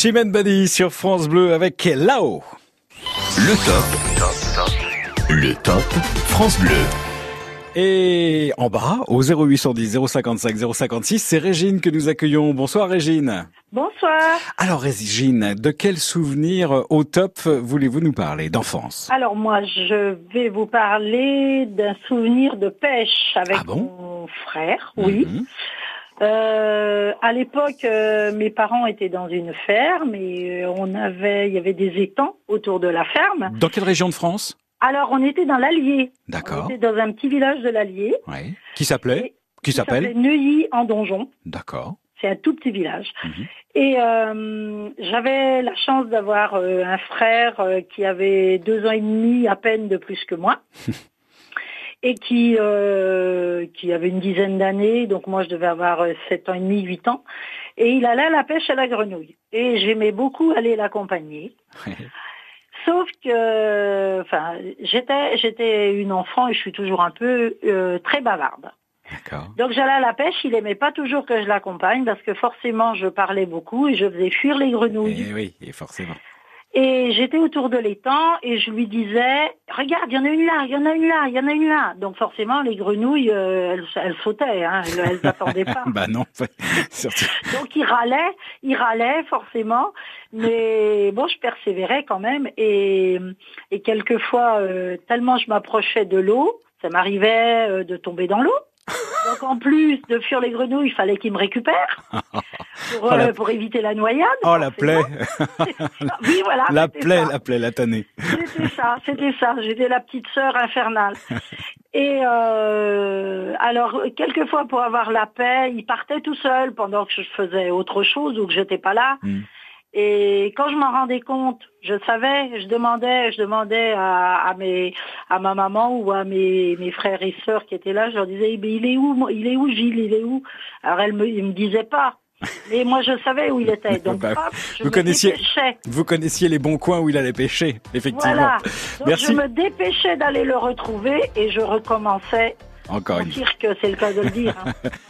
Chimène Badi sur France Bleu avec Lao. Le top. Le top France Bleu. Et en bas, au 0810 055 056, c'est Régine que nous accueillons. Bonsoir Régine. Bonsoir. Alors Régine, de quel souvenir au top voulez-vous nous parler d'enfance? Alors moi, je vais vous parler d'un souvenir de pêche avec Ah bon? mon frère, oui. Mhm. Euh, à l'époque, euh, mes parents étaient dans une ferme et euh, on avait, il y avait des étangs autour de la ferme. Dans quelle région de France? Alors on était dans l'Allier. D'accord. On était dans un petit village de l'Allier. Ouais. Qui s'appelait Qui s'appelle Neuilly en Donjon. D'accord. C'est un tout petit village. Mhm. Et euh, j'avais la chance d'avoir euh, un frère euh, qui avait deux ans et demi à peine de plus que moi. et qui euh, qui avait une dizaine d'années, donc moi je devais avoir euh, sept ans et demi, huit ans, et il allait à la pêche à la grenouille. Et j'aimais beaucoup aller l'accompagner. Sauf que, enfin, j'étais j'étais une enfant et je suis toujours un peu euh, très bavarde. Donc j'allais à la pêche, il aimait pas toujours que je l'accompagne parce que forcément je parlais beaucoup et je faisais fuir les grenouilles. Eh oui, et forcément. Et j'étais autour de l'étang et je lui disais, regarde, il y en a une là, il y en a une là, il y en a une là. Donc forcément, les grenouilles, euh, elles, elles sautaient, hein, elles, elles attendaient pas. bah non, surtout. Donc il râlait, il râlait forcément, mais bon, je persévérais quand même. Et, et quelquefois, euh, tellement je m'approchais de l'eau, ça m'arrivait euh, de tomber dans l'eau. Donc en plus de fuir les grenouilles, il fallait qu'ils me récupèrent pour, Oh, la- euh, pour éviter la noyade. Oh la plaie Oui, voilà. La plaie, ça. la plaie, la tannée. C'était ça, c'était ça. J'étais la petite sœur infernale. Et euh, alors, quelquefois, pour avoir la paix, il partait tout seul pendant que je faisais autre chose ou que j'étais pas là. Hmm. Et quand je m'en rendais compte, je savais, je demandais, je demandais à, à mes, à ma maman ou à mes, mes frères et sœurs qui étaient là, je leur disais, Eh il est où, il est où Gilles, il est où? Alors elle me, ils me disaient pas. Mais moi je savais où il était. Donc Bah, hop, je vous me connaissiez, dépêchais. vous connaissiez les bons coins où il allait pêcher, effectivement. Voilà. Donc Merci. je me dépêchais d'aller le retrouver et je recommençais Encore une cirque, c'est le cas de le dire. hein.